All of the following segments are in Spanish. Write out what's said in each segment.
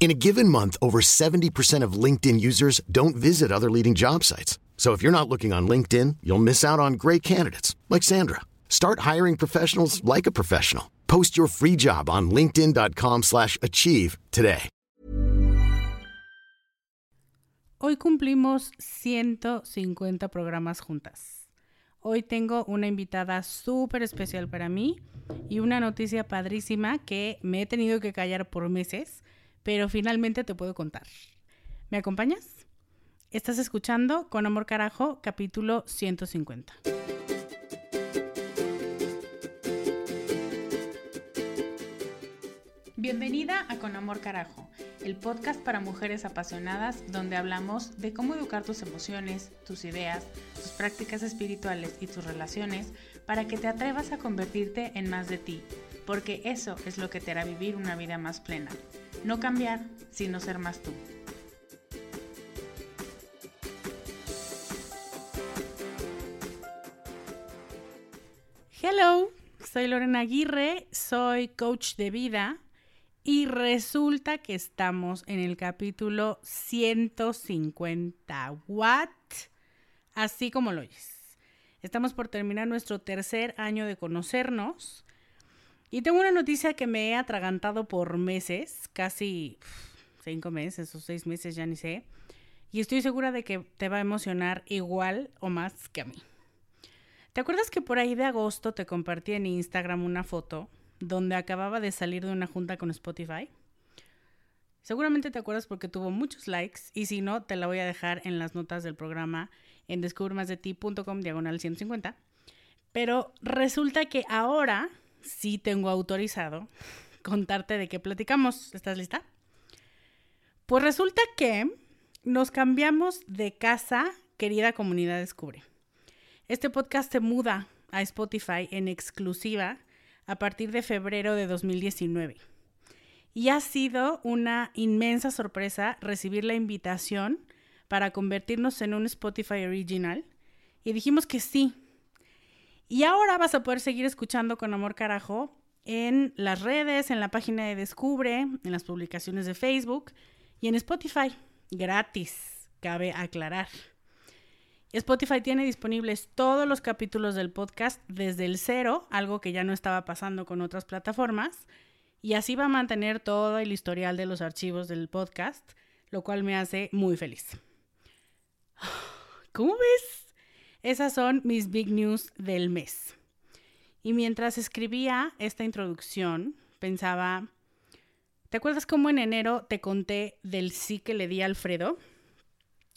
In a given month, over 70% of LinkedIn users don't visit other leading job sites. So if you're not looking on LinkedIn, you'll miss out on great candidates like Sandra. Start hiring professionals like a professional. Post your free job on linkedin.com/achieve today. Hoy cumplimos 150 programas juntas. Hoy tengo una invitada súper especial para mí y una noticia padrísima que me he tenido que callar por meses pero finalmente te puedo contar. ¿Me acompañas? Estás escuchando Con Amor Carajo, capítulo 150. Bienvenida a Con Amor Carajo, el podcast para mujeres apasionadas donde hablamos de cómo educar tus emociones, tus ideas, tus prácticas espirituales y tus relaciones para que te atrevas a convertirte en más de ti, porque eso es lo que te hará vivir una vida más plena. No cambiar, sino ser más tú. Hello, soy Lorena Aguirre, soy coach de vida y resulta que estamos en el capítulo 150. ¿What? Así como lo oyes. Estamos por terminar nuestro tercer año de conocernos y tengo una noticia que me he atragantado por meses, casi cinco meses o seis meses, ya ni sé. Y estoy segura de que te va a emocionar igual o más que a mí. ¿Te acuerdas que por ahí de agosto te compartí en Instagram una foto donde acababa de salir de una junta con Spotify? Seguramente te acuerdas porque tuvo muchos likes y si no, te la voy a dejar en las notas del programa en descubremasdeti.com diagonal 150. Pero resulta que ahora sí tengo autorizado contarte de qué platicamos. ¿Estás lista? Pues resulta que nos cambiamos de casa, querida comunidad Descubre. Este podcast se muda a Spotify en exclusiva a partir de febrero de 2019. Y ha sido una inmensa sorpresa recibir la invitación para convertirnos en un Spotify Original. Y dijimos que sí, y ahora vas a poder seguir escuchando con Amor Carajo en las redes, en la página de Descubre, en las publicaciones de Facebook y en Spotify. Gratis, cabe aclarar. Spotify tiene disponibles todos los capítulos del podcast desde el cero, algo que ya no estaba pasando con otras plataformas, y así va a mantener todo el historial de los archivos del podcast, lo cual me hace muy feliz. ¿Cómo ves? Esas son mis big news del mes. Y mientras escribía esta introducción, pensaba, ¿te acuerdas cómo en enero te conté del sí que le di a Alfredo?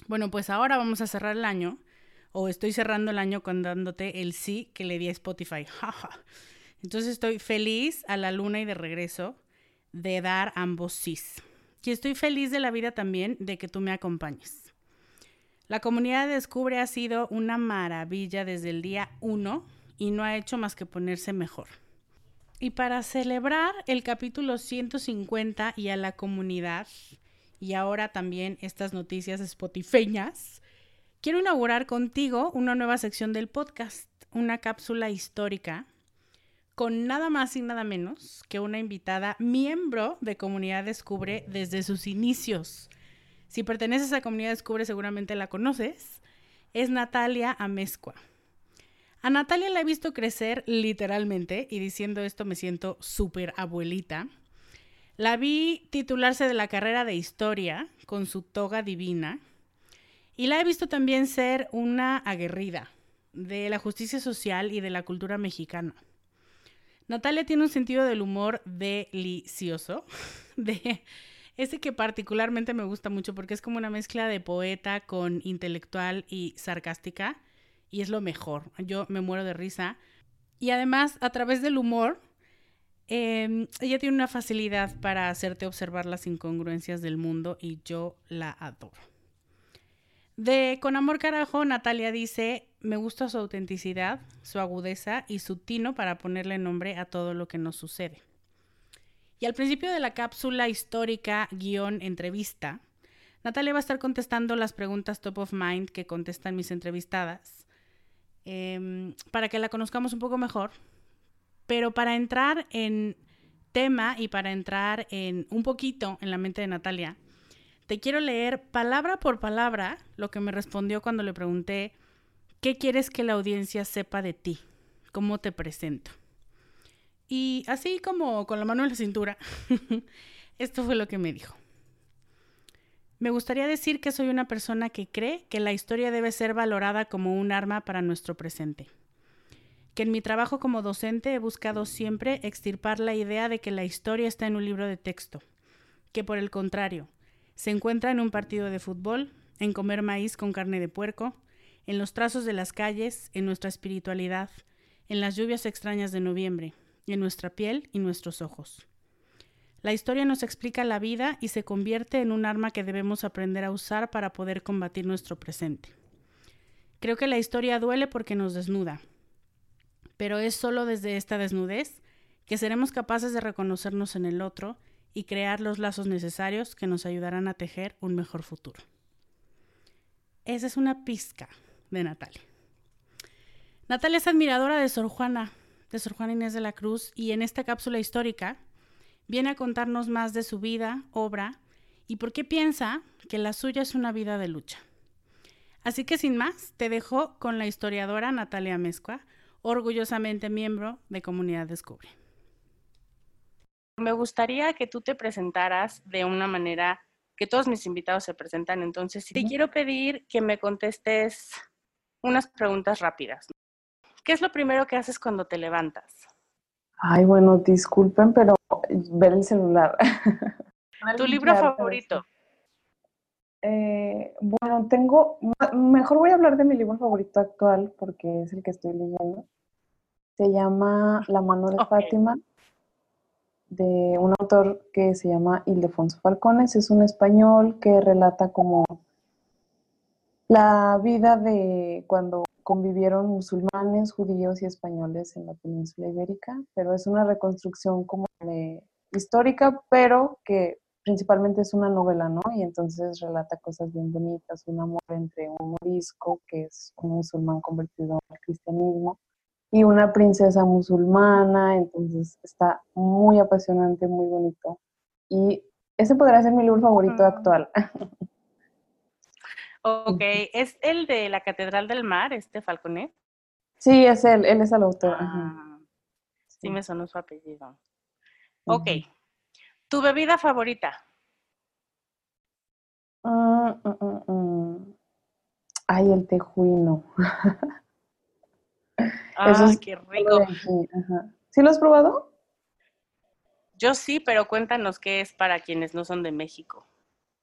Bueno, pues ahora vamos a cerrar el año, o estoy cerrando el año contándote el sí que le di a Spotify. Entonces estoy feliz a la luna y de regreso de dar ambos sís. Y estoy feliz de la vida también de que tú me acompañes. La comunidad de Descubre ha sido una maravilla desde el día uno y no ha hecho más que ponerse mejor. Y para celebrar el capítulo 150 y a la comunidad, y ahora también estas noticias spotifeñas, quiero inaugurar contigo una nueva sección del podcast, una cápsula histórica, con nada más y nada menos que una invitada miembro de Comunidad Descubre desde sus inicios. Si perteneces a Comunidad Descubre seguramente la conoces. Es Natalia Amezcua. A Natalia la he visto crecer literalmente y diciendo esto me siento súper abuelita. La vi titularse de la carrera de historia con su toga divina y la he visto también ser una aguerrida de la justicia social y de la cultura mexicana. Natalia tiene un sentido del humor delicioso, de ese que particularmente me gusta mucho porque es como una mezcla de poeta con intelectual y sarcástica y es lo mejor. Yo me muero de risa. Y además, a través del humor, em, ella tiene una facilidad para hacerte observar las incongruencias del mundo y yo la adoro. De Con Amor Carajo, Natalia dice, me gusta su autenticidad, su agudeza y su tino para ponerle nombre a todo lo que nos sucede. Y al principio de la cápsula histórica guion entrevista, Natalia va a estar contestando las preguntas top of mind que contestan mis entrevistadas Em, para que la conozcamos un poco mejor. Pero para entrar en tema y para entrar en un poquito en la mente de Natalia, te quiero leer palabra por palabra lo que me respondió cuando le pregunté, ¿qué quieres que la audiencia sepa de ti? ¿Cómo te presento? Y así como con la mano en la cintura, esto fue lo que me dijo. Me gustaría decir que soy una persona que cree que la historia debe ser valorada como un arma para nuestro presente. Que en mi trabajo como docente he buscado siempre extirpar la idea de que la historia está en un libro de texto, que por el contrario, se encuentra en un partido de fútbol, en comer maíz con carne de puerco, en los trazos de las calles, en nuestra espiritualidad, en las lluvias extrañas de noviembre, en nuestra piel y nuestros ojos. La historia nos explica la vida y se convierte en un arma que debemos aprender a usar para poder combatir nuestro presente. Creo que la historia duele porque nos desnuda, pero es solo desde esta desnudez que seremos capaces de reconocernos en el otro y crear los lazos necesarios que nos ayudarán a tejer un mejor futuro. Esa es una pizca de Natalia. Natalia es admiradora de Sor Juana, de Sor Juana Inés de la Cruz, y en esta cápsula histórica viene a contarnos más de su vida, obra y por qué piensa que la suya es una vida de lucha. Así que sin más, te dejo con la historiadora Natalia Mezcua, orgullosamente miembro de Comunidad Descubre. Me gustaría que tú te presentaras de una manera que todos mis invitados se presentan, entonces te quiero pedir que me contestes unas preguntas rápidas. ¿Qué es lo primero que haces cuando te levantas? Ay, bueno, disculpen, pero ver el celular. ¿Tu libro favorito? Eh, bueno, tengo, mejor voy a hablar de mi libro favorito actual porque es el que estoy leyendo. Se llama La mano de Fátima, de un autor que se llama Ildefonso Falcones. Es un español que relata como la vida de cuando convivieron musulmanes, judíos y españoles en la península ibérica, pero es una reconstrucción como histórica, pero que principalmente es una novela, ¿no? Y entonces relata cosas bien bonitas, un amor entre un morisco, que es un musulmán convertido al cristianismo, y una princesa musulmana, entonces está muy apasionante, muy bonito. Y ese podría ser mi libro favorito actual. Ok, ¿es el de la Catedral del Mar, este Falconet? Sí, es él, él es el autor. Ah, sí. me sonó su apellido. Ok, ¿tu bebida favorita? Mm, mm, Ay, el tejuino. Ah, qué rico. ¿Sí lo has probado? Yo sí, pero cuéntanos qué es para quienes no son de México.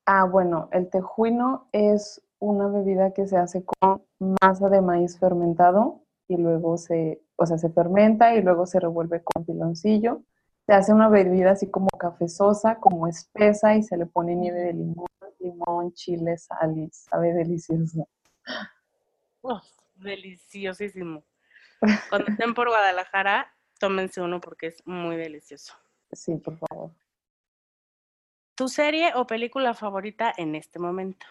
Ah, bueno, el tejuino es una bebida que se hace con masa de maíz fermentado y luego se, o sea, se fermenta y luego se revuelve con piloncillo. Se hace una bebida así como cafezosa, como espesa y se le pone nieve de limón, limón, chile, sal y sabe delicioso. deliciosísimo. Cuando estén por Guadalajara, tómense uno porque es muy delicioso. Sí, por favor. ¿Tu serie o película favorita en este momento?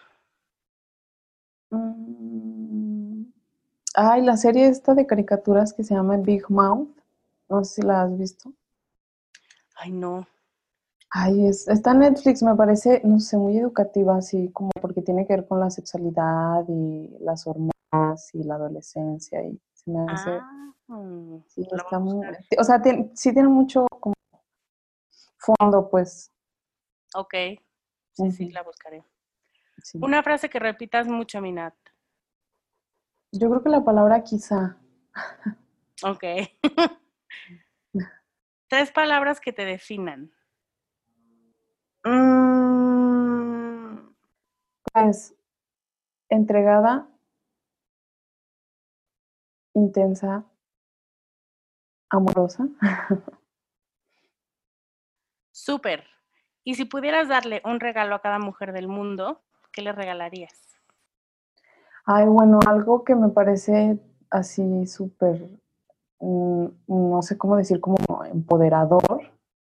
Mm, ay, la serie esta de caricaturas que se llama Big Mouth. No sé si la has visto. Ay, no. Ay, es, está en Netflix, me parece, no sé, muy educativa, así como porque tiene que ver con la sexualidad y las hormonas y la adolescencia y se me hace... Ah, sí, está muy... O sea, tiene- sí tiene mucho como fondo, pues. Ok. Sí, sí, la buscaré. Sí. Una frase que repitas mucho, Minat. Yo creo que la palabra quizá. Ok. Tres palabras que te definan. Mm, pues entregada, intensa, amorosa. Súper. Y si pudieras darle un regalo a cada mujer del mundo, ¿qué le regalarías? Ay, bueno, algo que me parece así súper, mm, no sé cómo decir, como empoderador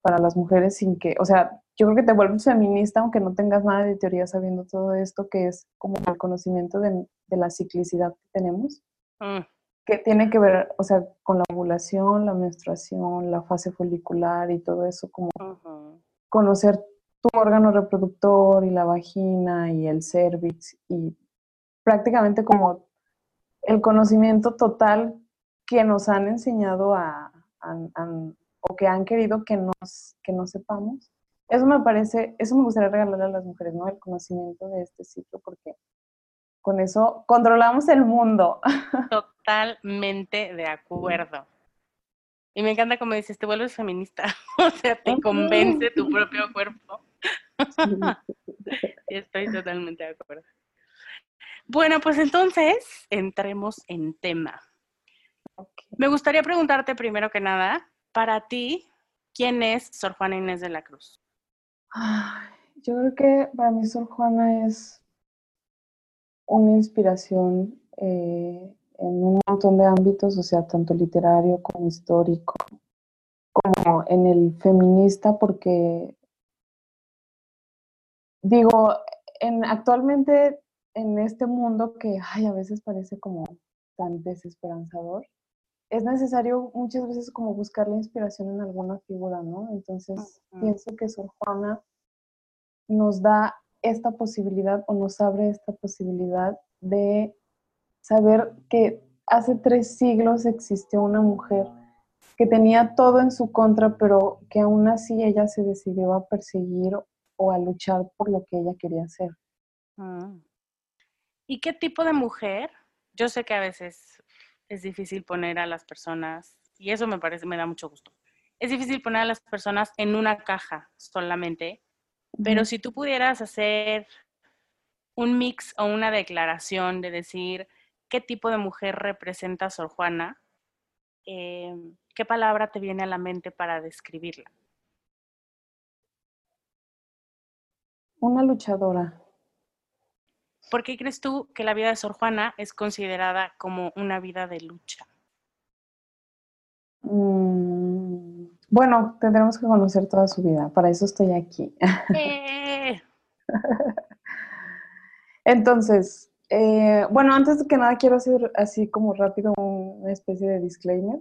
para las mujeres sin que, o sea, yo creo que te vuelves feminista aunque no tengas nada de teoría sabiendo todo esto, que es como el conocimiento de, de la ciclicidad que tenemos. Mm, que tiene que ver, o sea, con la ovulación, la menstruación, la fase folicular y todo eso, como ujú. conocer tu órgano reproductor y la vagina y el cervix y prácticamente como el conocimiento total que nos han enseñado a, a- a- o que han querido que nos, que no sepamos. Eso me parece, eso me gustaría regalarle a las mujeres, ¿no? El conocimiento de este ciclo, porque con eso controlamos el mundo. Totalmente de acuerdo. Y me encanta como dices, te vuelves feminista. O sea, te convence tu propio cuerpo. Estoy totalmente de acuerdo. Bueno, pues entonces entremos en tema. Me gustaría preguntarte primero que nada, para ti, ¿quién es Sor Juana Inés de la Cruz? Ay, yo creo que para mí Sor Juana es una inspiración eh, en un montón de ámbitos, o sea, tanto literario como histórico, como en el feminista, porque digo, en, actualmente en este mundo que ay, a veces parece como tan desesperanzador, es necesario muchas veces como buscar la inspiración en alguna figura, ¿no? Entonces pienso que Sor Juana nos da esta posibilidad o nos abre esta posibilidad de saber que hace tres siglos existió una mujer que tenía todo en su contra, pero que aún así ella se decidió a perseguir o a luchar por lo que ella quería hacer. Mm. ¿Y qué tipo de mujer? Yo sé que a veces es difícil poner a las personas, y eso me parece, me da mucho gusto. Es difícil poner a las personas en una caja solamente, pero si tú pudieras hacer un mix o una declaración de decir qué tipo de mujer representa Sor Juana, eh, ¿qué palabra te viene a la mente para describirla? Una luchadora. ¿Por qué crees tú que la vida de Sor Juana es considerada como una vida de lucha? Mm, bueno, tendremos que conocer toda su vida, para eso estoy aquí. ¡Eh! Entonces, eh, bueno, antes que nada quiero hacer así como rápido una especie de disclaimer,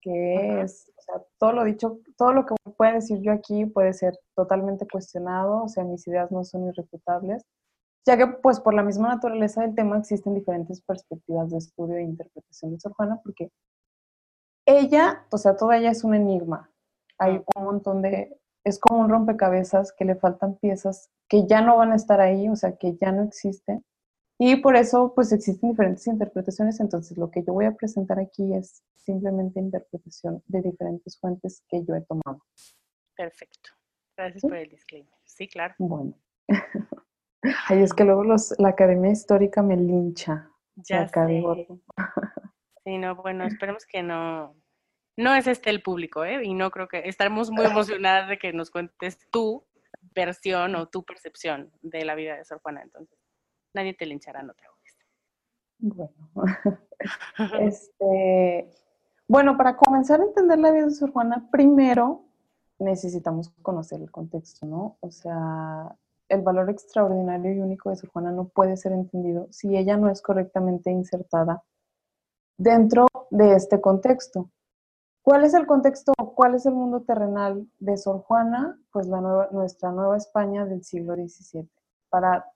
que Ajá. es, o sea, todo lo dicho, todo lo que pueda decir yo aquí puede ser totalmente cuestionado, o sea, mis ideas no son irrefutables, ya que pues por la misma naturaleza del tema existen diferentes perspectivas de estudio e interpretación de Sor Juana, porque ella, o sea, toda ella es un enigma. Hay un montón de, es como un rompecabezas que le faltan piezas que ya no van a estar ahí, o sea, que ya no existen. Y por eso, pues existen diferentes interpretaciones. Entonces, lo que yo voy a presentar aquí es simplemente interpretación de diferentes fuentes que yo he tomado. Perfecto. Gracias ¿Sí? por el disclaimer. Sí, claro. Bueno. Ay, es que luego los, la Academia Histórica me lincha. Ya sé. Sí, no, bueno, esperemos que no, no es este el público, ¿eh? Y no creo que estaremos muy emocionadas de que nos cuentes tu versión o tu percepción de la vida de Sor Juana. Entonces, nadie te linchará, no te Bueno, este, bueno, para comenzar a entender la vida de Sor Juana, primero necesitamos conocer el contexto, ¿no? O sea, el valor extraordinario y único de Sor Juana no puede ser entendido si ella no es correctamente insertada dentro de este contexto. ¿Cuál es el contexto? ¿Cuál es el mundo terrenal de Sor Juana? Pues la nuestra Nueva España del siglo XVII. Para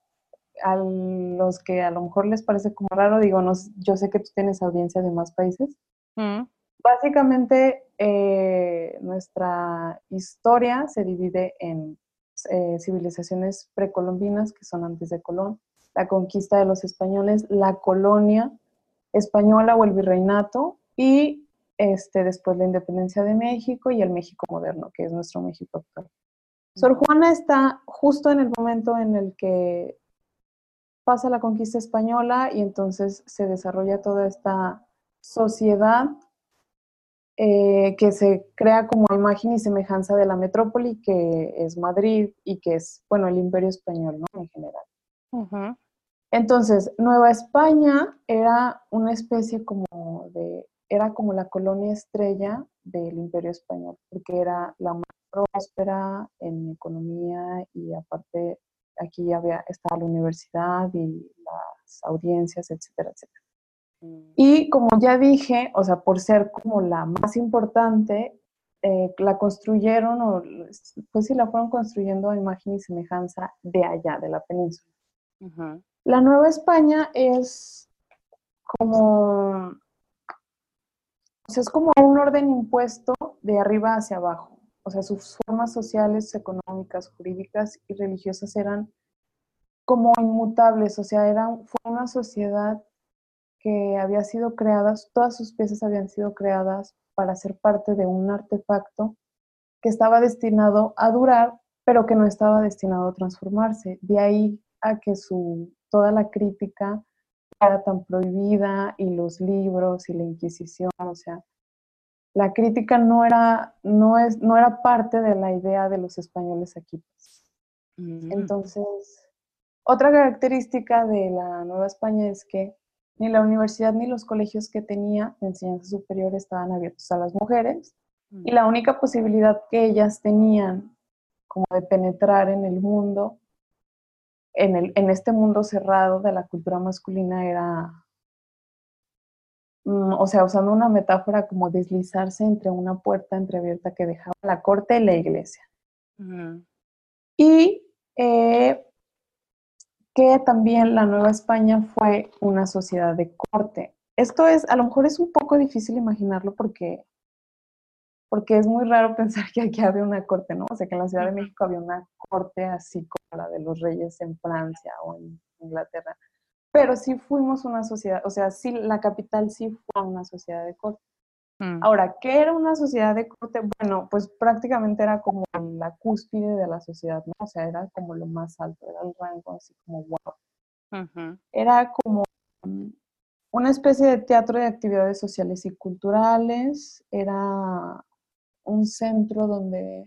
los que a lo mejor les parece como raro, digo, no, yo sé que tú tienes audiencia de más países. Mm. Básicamente, eh, nuestra historia se divide en eh, civilizaciones precolombinas, que son antes de Colón, la conquista de los españoles, la colonia española o el virreinato y este, después la independencia de México y el México moderno, que es nuestro México actual. Sor Juana está justo en el momento en el que pasa la conquista española y entonces se desarrolla toda esta sociedad eh, que se crea como imagen y semejanza de la metrópoli que es Madrid y que es, bueno, el imperio español, ¿no? En general. Entonces, Nueva España era una especie como de, era como la colonia estrella del imperio español, porque era la más próspera en economía y aparte aquí había, estaba la universidad y las audiencias, etcétera, etcétera. Y como ya dije, o sea, por ser como la más importante, eh, la construyeron, o pues sí, la fueron construyendo a imagen y semejanza de allá, de la península. La Nueva España es como, es como un orden impuesto de arriba hacia abajo. O sea, sus formas sociales, económicas, jurídicas y religiosas eran como inmutables. O sea, era, fue una sociedad que había sido creada, todas sus piezas habían sido creadas para ser parte de un artefacto que estaba destinado a durar, pero que no estaba destinado a transformarse. De ahí a que su toda la crítica era tan prohibida y los libros y la Inquisición, o sea, la crítica no era, no es, no era parte de la idea de los españoles aquí. Mm. Entonces, otra característica de la Nueva España es que ni la universidad ni los colegios que tenía de enseñanza superior estaban abiertos a las mujeres y la única posibilidad que ellas tenían como de penetrar en el mundo en, el, en este mundo cerrado de la cultura masculina era, mm, o sea, usando una metáfora como deslizarse entre una puerta entreabierta que dejaba la corte y la iglesia. Y eh, que también la Nueva España fue una sociedad de corte. Esto es, a lo mejor es un poco difícil imaginarlo porque, porque es muy raro pensar que aquí había una corte, ¿no? O sea, que en la Ciudad de México había una corte así como la de los reyes en Francia o en Inglaterra. Pero sí fuimos una sociedad, o sea, sí, la capital sí fue una sociedad de corte. Mm. Ahora, ¿qué era una sociedad de corte? Bueno, pues prácticamente era como la cúspide de la sociedad, ¿no? O sea, era como lo más alto, era el rango así como wow. Era como una especie de teatro de actividades sociales y culturales, era un centro donde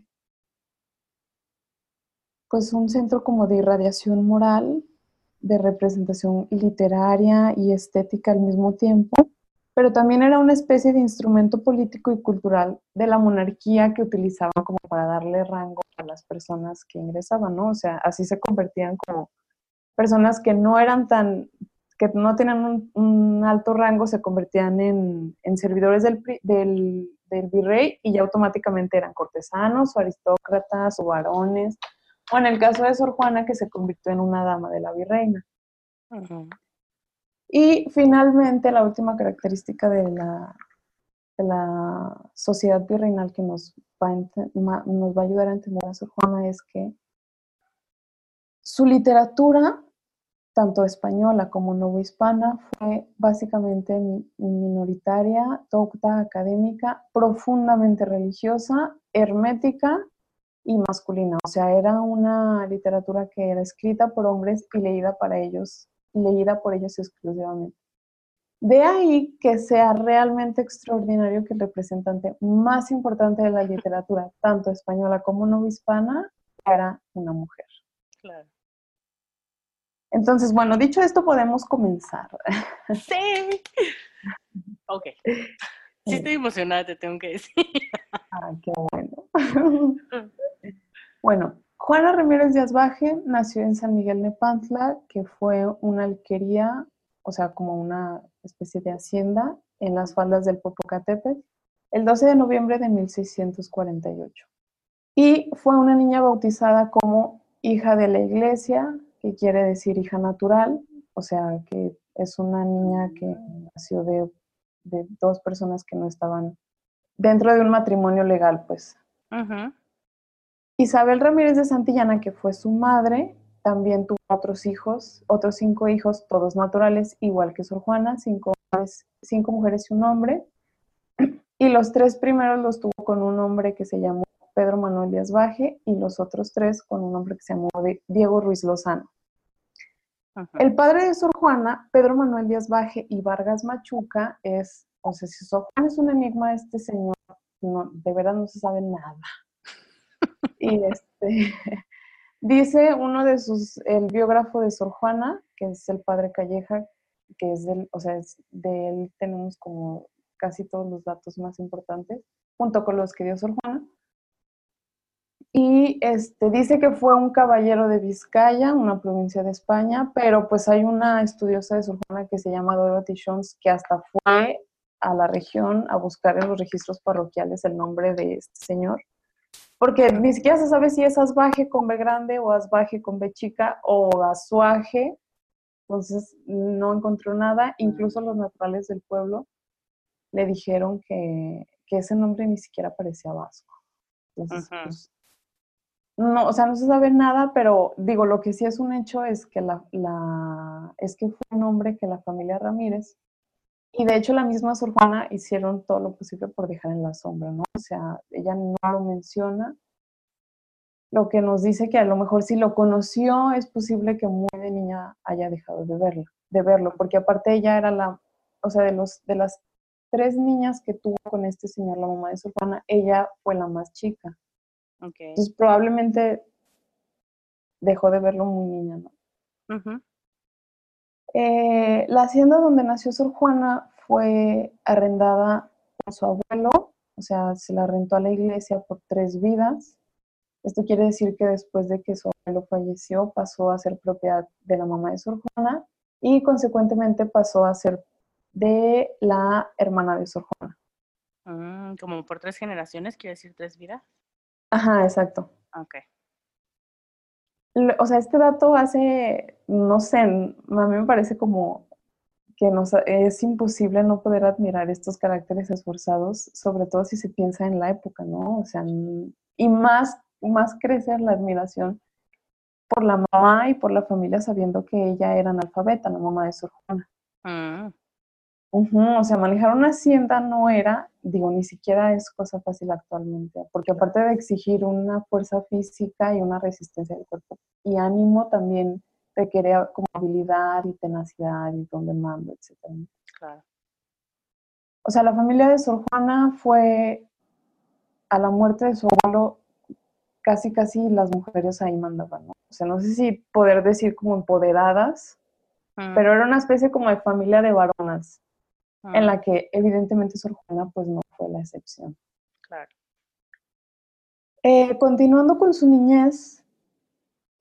pues un centro como de irradiación moral, de representación literaria y estética al mismo tiempo, pero también era una especie de instrumento político y cultural de la monarquía que utilizaban como para darle rango a las personas que ingresaban, ¿no? O sea, así se convertían como personas que no eran tan, que no tenían un, alto rango, se convertían en, servidores del, del, del virrey y ya automáticamente eran cortesanos o aristócratas o varones o en el caso de Sor Juana, que se convirtió en una dama de la virreina. Y finalmente, la última característica de la, sociedad virreinal que nos va, a nos va a ayudar a entender a Sor Juana es que su literatura, tanto española como novohispana, fue básicamente minoritaria, docta, académica, profundamente religiosa, hermética y masculina, o sea, era una literatura que era escrita por hombres y leída para ellos, leída por ellos exclusivamente. De ahí que sea realmente extraordinario que el representante más importante de la literatura, tanto española como no hispana, era una mujer. Claro. Entonces, bueno, dicho esto, podemos comenzar. Sí. Ok. Sí, estoy emocionada, te tengo que decir. Ah, qué bueno. Bueno, Juana Ramírez de Asbaje nació en San Miguel Nepantla, que fue una alquería, o sea, como una especie de hacienda en las faldas del Popocatépetl, el 12 de noviembre de 1648. Y fue una niña bautizada como hija de la iglesia, que quiere decir hija natural, o sea, que es una niña que nació de, dos personas que no estaban dentro de un matrimonio legal, pues. Isabel Ramírez de Santillana, que fue su madre, también tuvo otros hijos, otros cinco hijos, todos naturales, igual que Sor Juana, cinco, cinco mujeres y un hombre. Y los tres primeros los tuvo con un hombre que se llamó Pedro Manuel Díaz Baje y los otros tres con un hombre que se llamó Diego Ruiz Lozano. El padre de Sor Juana, Pedro Manuel Díaz Baje y Vargas Machuca, es, o sea, si Sor Juana es un enigma, este señor, no, de verdad no se sabe nada. Y este, dice uno de sus, el biógrafo de Sor Juana, que es el padre Calleja, que es del, o sea, de él tenemos como casi todos los datos más importantes, junto con los que dio Sor Juana. Y este, dice que fue un caballero de Vizcaya, una provincia de España, pero pues hay una estudiosa de Juana que se llama Dorothy Jones que hasta fue a la región a buscar en los registros parroquiales el nombre de este señor, porque ni siquiera se sabe si es Asbaje con B grande o Asbaje con B chica o Azuaje, entonces no encontró nada, incluso los naturales del pueblo le dijeron que, que ese nombre ni siquiera parecía vasco. Entonces, pues, no, o sea, no se sabe nada, pero digo, lo que sí es un hecho es que la, es que fue un hombre que la familia Ramírez y de hecho la misma Sor Juana hicieron todo lo posible por dejar en la sombra, ¿no? O sea, ella no lo menciona, lo que nos dice que a lo mejor si lo conoció es posible que muy de niña haya dejado de verlo, de verlo, porque aparte ella era la, o sea, de los de las tres niñas que tuvo con este señor, la mamá de Sor Juana, ella fue la más chica. Entonces probablemente dejó de verlo muy niña, ¿no? Eh, la hacienda donde nació Sor Juana fue arrendada por su abuelo, o sea, se la rentó a la iglesia por tres vidas. Esto quiere decir que después de que su abuelo falleció, pasó a ser propiedad de la mamá de Sor Juana y consecuentemente pasó a ser de la hermana de Sor Juana. Mm, como por tres generaciones, quiere decir tres vidas. Ajá, exacto. Ok. O sea, este dato hace, no sé, a mí me parece como que nos, es imposible no poder admirar estos caracteres esforzados, sobre todo si se piensa en la época, ¿no? O sea, y más, más crecer la admiración por la mamá y por la familia sabiendo que ella era analfabeta, la mamá de su hermana. Mm o sea, manejar una hacienda no era, digo, ni siquiera es cosa fácil actualmente, porque aparte de exigir una fuerza física y una resistencia del cuerpo y ánimo, también requiere como habilidad y tenacidad y don de mando, etc. Claro. O sea, la familia de Sor Juana fue, a la muerte de su abuelo, casi, casi las mujeres ahí mandaban, ¿no? O sea, no sé si poder decir como empoderadas, pero era una especie como de familia de varonas en la que evidentemente Sor Juana pues no fue la excepción. Claro. Eh, continuando con su niñez,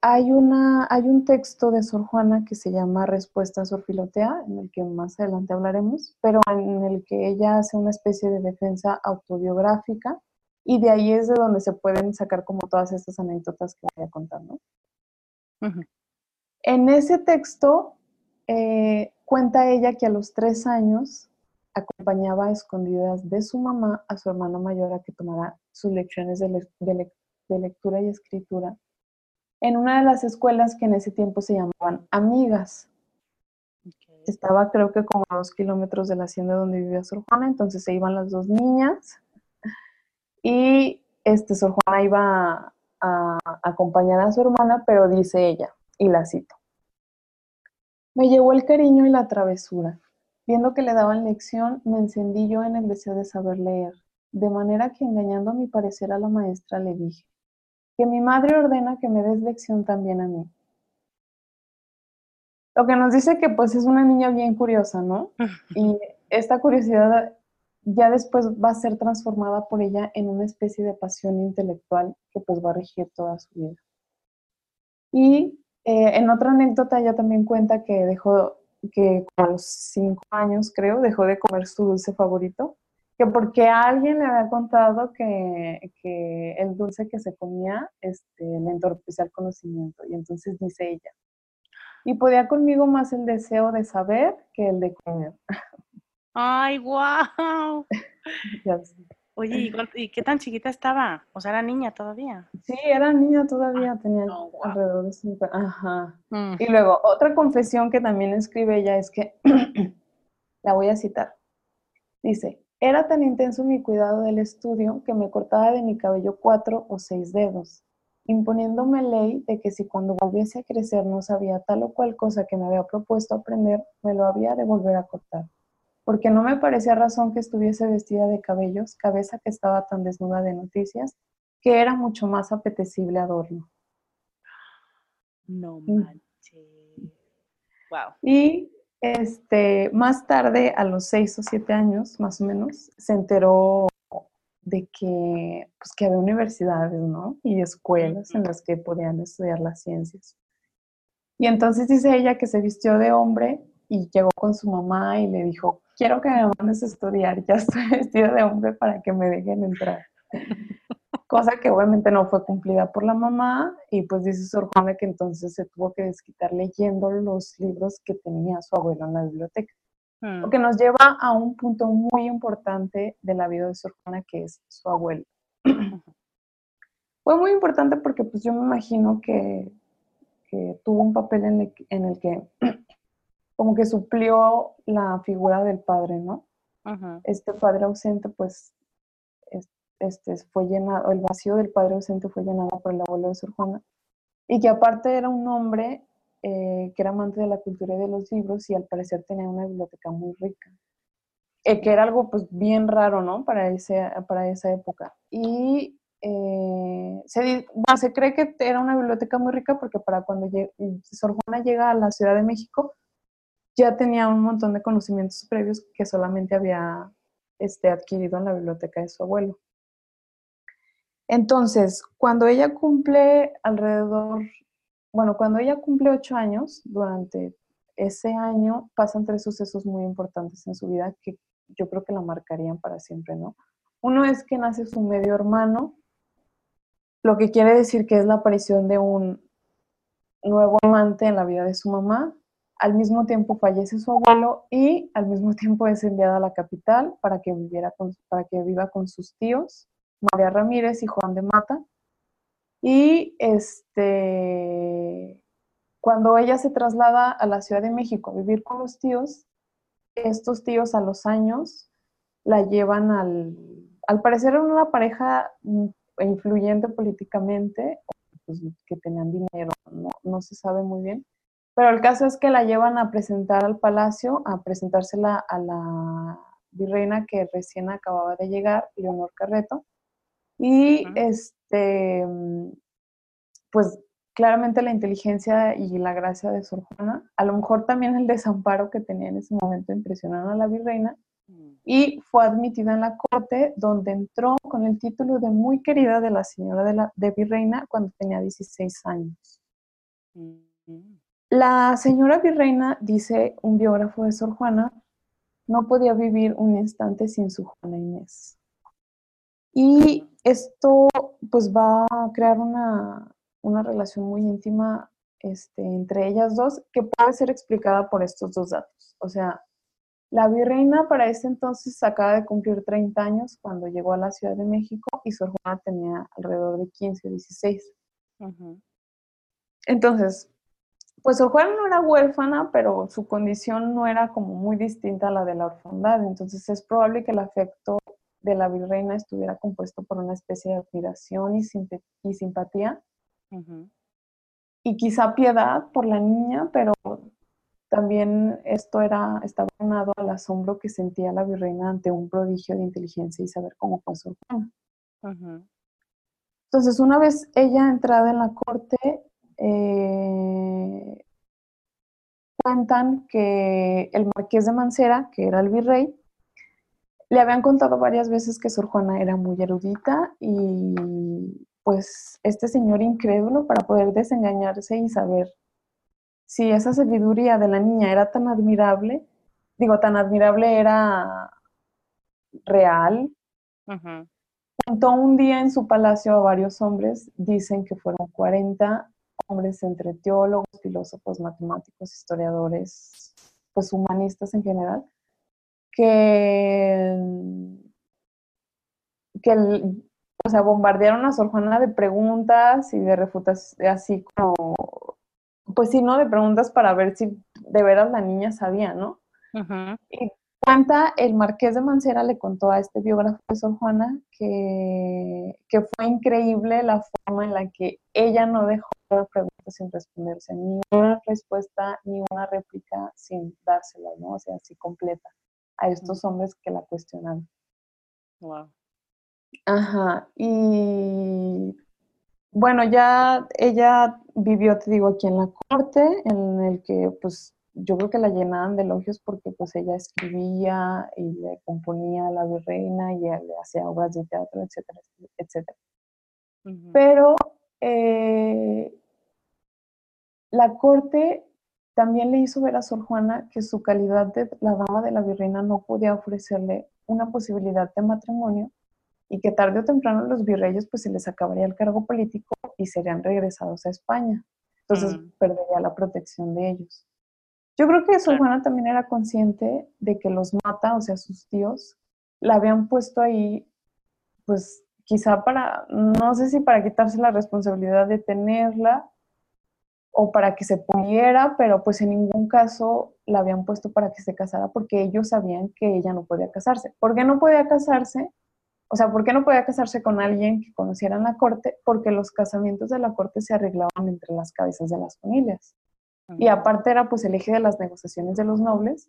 hay, una, hay un texto de Sor Juana que se llama Respuesta a Sor Filotea, en el que más adelante hablaremos, pero en el que ella hace una especie de defensa autobiográfica y de ahí es de donde se pueden sacar como todas estas anécdotas que voy a contar, ¿no? En ese texto eh, cuenta ella que a los tres años acompañaba a escondidas de su mamá a su hermano mayor a que tomara sus lecciones de, lectura y escritura en una de las escuelas que en ese tiempo se llamaban Amigas. Estaba creo que como a dos kilómetros de la hacienda donde vivía Sor Juana, entonces se iban las dos niñas y este, Sor Juana iba a acompañar a su hermana, pero dice ella, y la cito, me llevó el cariño y la travesura. Viendo que le daban lección, me encendí yo en el deseo de saber leer, de manera que engañando a mi parecer a la maestra le dije, que mi madre ordena que me des lección también a mí. Lo que nos dice que pues es una niña bien curiosa, ¿no? Y esta curiosidad ya después va a ser transformada por ella en una especie de pasión intelectual que pues va a regir toda su vida. Y eh, en otra anécdota ella también cuenta que dejó, que a los cinco años creo, dejó de comer su dulce favorito, que porque alguien le había contado que, que el dulce que se comía este, le entorpecía el conocimiento. Y entonces dice ella, y podía conmigo más el deseo de saber que el de comer. ¡Ay, guau! Oye, ¿y, qué tan chiquita estaba? O sea, era niña todavía. Sí, era niña todavía, ah, tenía alrededor de cinco. Ajá. Mm. Y luego, otra confesión que también escribe ella es que, la voy a citar. Dice, era tan intenso mi cuidado del estudio que me cortaba de mi cabello cuatro o seis dedos imponiéndome ley de que si cuando volviese a crecer no sabía tal o cual cosa que me había propuesto aprender, me lo había de volver a cortar, porque no me parecía razón que estuviese vestida de cabellos, cabeza que estaba tan desnuda de noticias, que era mucho más apetecible adorno. No mm. manches. Wow. Y este, más tarde, a los seis o siete años, más o menos, se enteró de que, pues, que había universidades, ¿no? Y escuelas en las que podían estudiar las ciencias. Y entonces dice ella que se vistió de hombre y llegó con su mamá y le dijo, quiero que me mandes a estudiar, ya estoy vestida de hombre para que me dejen entrar. Cosa que obviamente no fue cumplida por la mamá y pues dice Sor Juana que entonces se tuvo que desquitar leyendo los libros que tenía su abuelo en la biblioteca. Lo que nos lleva a un punto muy importante de la vida de Sor Juana, que es su abuelo. Fue muy importante porque pues yo me imagino que, tuvo un papel en el, que como que suplió la figura del padre, ¿no? Este padre ausente, pues, este, fue llenado, el vacío del padre ausente fue llenado por el abuelo de Sor Juana. Y que aparte era un hombre eh, que era amante de la cultura y de los libros y al parecer tenía una biblioteca muy rica, eh, que era algo pues bien raro, ¿no? Para, ese, para esa época. Y eh, se, se cree que era una biblioteca muy rica porque para cuando Sor Juana llega a la Ciudad de México, ya tenía un montón de conocimientos previos que solamente había este, adquirido en la biblioteca de su abuelo. Entonces, cuando ella cumple alrededor bueno, cuando ella cumple ocho años, durante ese año pasan tres sucesos muy importantes en su vida que yo creo que la marcarían para siempre, ¿no? Uno es que nace su medio hermano, lo que quiere decir que es la aparición de un nuevo amante en la vida de su mamá. Al mismo tiempo fallece su abuelo y al mismo tiempo es enviada a la capital para que, viviera para que viva con sus tíos, María Ramírez y Juan de Mata. Y este, cuando ella se traslada a la Ciudad de México a vivir con los tíos, estos tíos a los años la llevan al, al parecer era una pareja influyente políticamente, pues, que tenían dinero, no, no, se sabe muy bien, pero el caso es que la llevan a presentar al palacio, a presentársela a la virreina que recién acababa de llegar, Leonor Carreto, y este, mm, pues claramente la inteligencia y la gracia de Sor Juana, a lo mejor también el desamparo que tenía en ese momento impresionaron a la virreina mm. y fue admitida en la corte donde entró con el título de muy querida de la señora de, la, de virreina cuando tenía 16 años. Mm. La señora virreina, dice un biógrafo de Sor Juana, no podía vivir un instante sin su Juana Inés. Y esto pues va a crear una, relación muy íntima este, entre ellas dos que puede ser explicada por estos dos datos. O sea, la virreina para ese entonces acaba de cumplir 30 años cuando llegó a la Ciudad de México y su hermana tenía alrededor de 15 o 16. Entonces, pues Sor Juana no era huérfana, pero su condición no era como muy distinta a la de la orfandad. Entonces es probable que el afecto de la virreina estuviera compuesto por una especie de admiración y, y simpatía. Y quizá piedad por la niña, pero también esto era, estaba unado al asombro que sentía la virreina ante un prodigio de inteligencia y saber cómo fue su Entonces, una vez ella entrada en la corte, eh, cuentan que el marqués de Mancera, que era el virrey, le habían contado varias veces que Sor Juana era muy erudita y pues este señor incrédulo para poder desengañarse y saber si esa sabiduría de la niña era tan admirable, digo, tan admirable era real, uh un día en su palacio a varios hombres, dicen que fueron 40 hombres entre teólogos, filósofos, matemáticos, historiadores, pues humanistas en general, que, que o sea, bombardearon a Sor Juana de preguntas y de refutas, así como, pues sí, ¿no? De preguntas para ver si de veras la niña sabía, ¿no? Y cuenta, el marqués de Mancera le contó a este biógrafo de Sor Juana que, que fue increíble la forma en la que ella no dejó una pregunta sin responderse, ni una respuesta ni una réplica sin dársela, ¿no? O sea, así completa a estos hombres que la cuestionan. Wow. Ajá, y bueno, ya ella vivió, te digo, aquí en la corte, en el que pues yo creo que la llenaban de elogios porque pues ella escribía y le componía a la virreina y le hacía obras de teatro, etcétera, etcétera. Pero eh, la corte también le hizo ver a Sor Juana que su calidad de la dama de la virreina no podía ofrecerle una posibilidad de matrimonio y que tarde o temprano los virreyes pues se les acabaría el cargo político y serían regresados a España. Entonces mm. perdería la protección de ellos. Yo creo que Sor Juana también era consciente de que los mata, o sea, sus tíos, la habían puesto ahí, pues quizá para, no sé si para quitarse la responsabilidad de tenerla o para que se pudiera, pero pues en ningún caso la habían puesto para que se casara porque ellos sabían que ella no podía casarse. ¿Por qué no podía casarse? O sea, ¿por qué no podía casarse con alguien que conociera en la corte? Porque los casamientos de la corte se arreglaban entre las cabezas de las familias. Y aparte era pues el eje de las negociaciones de los nobles.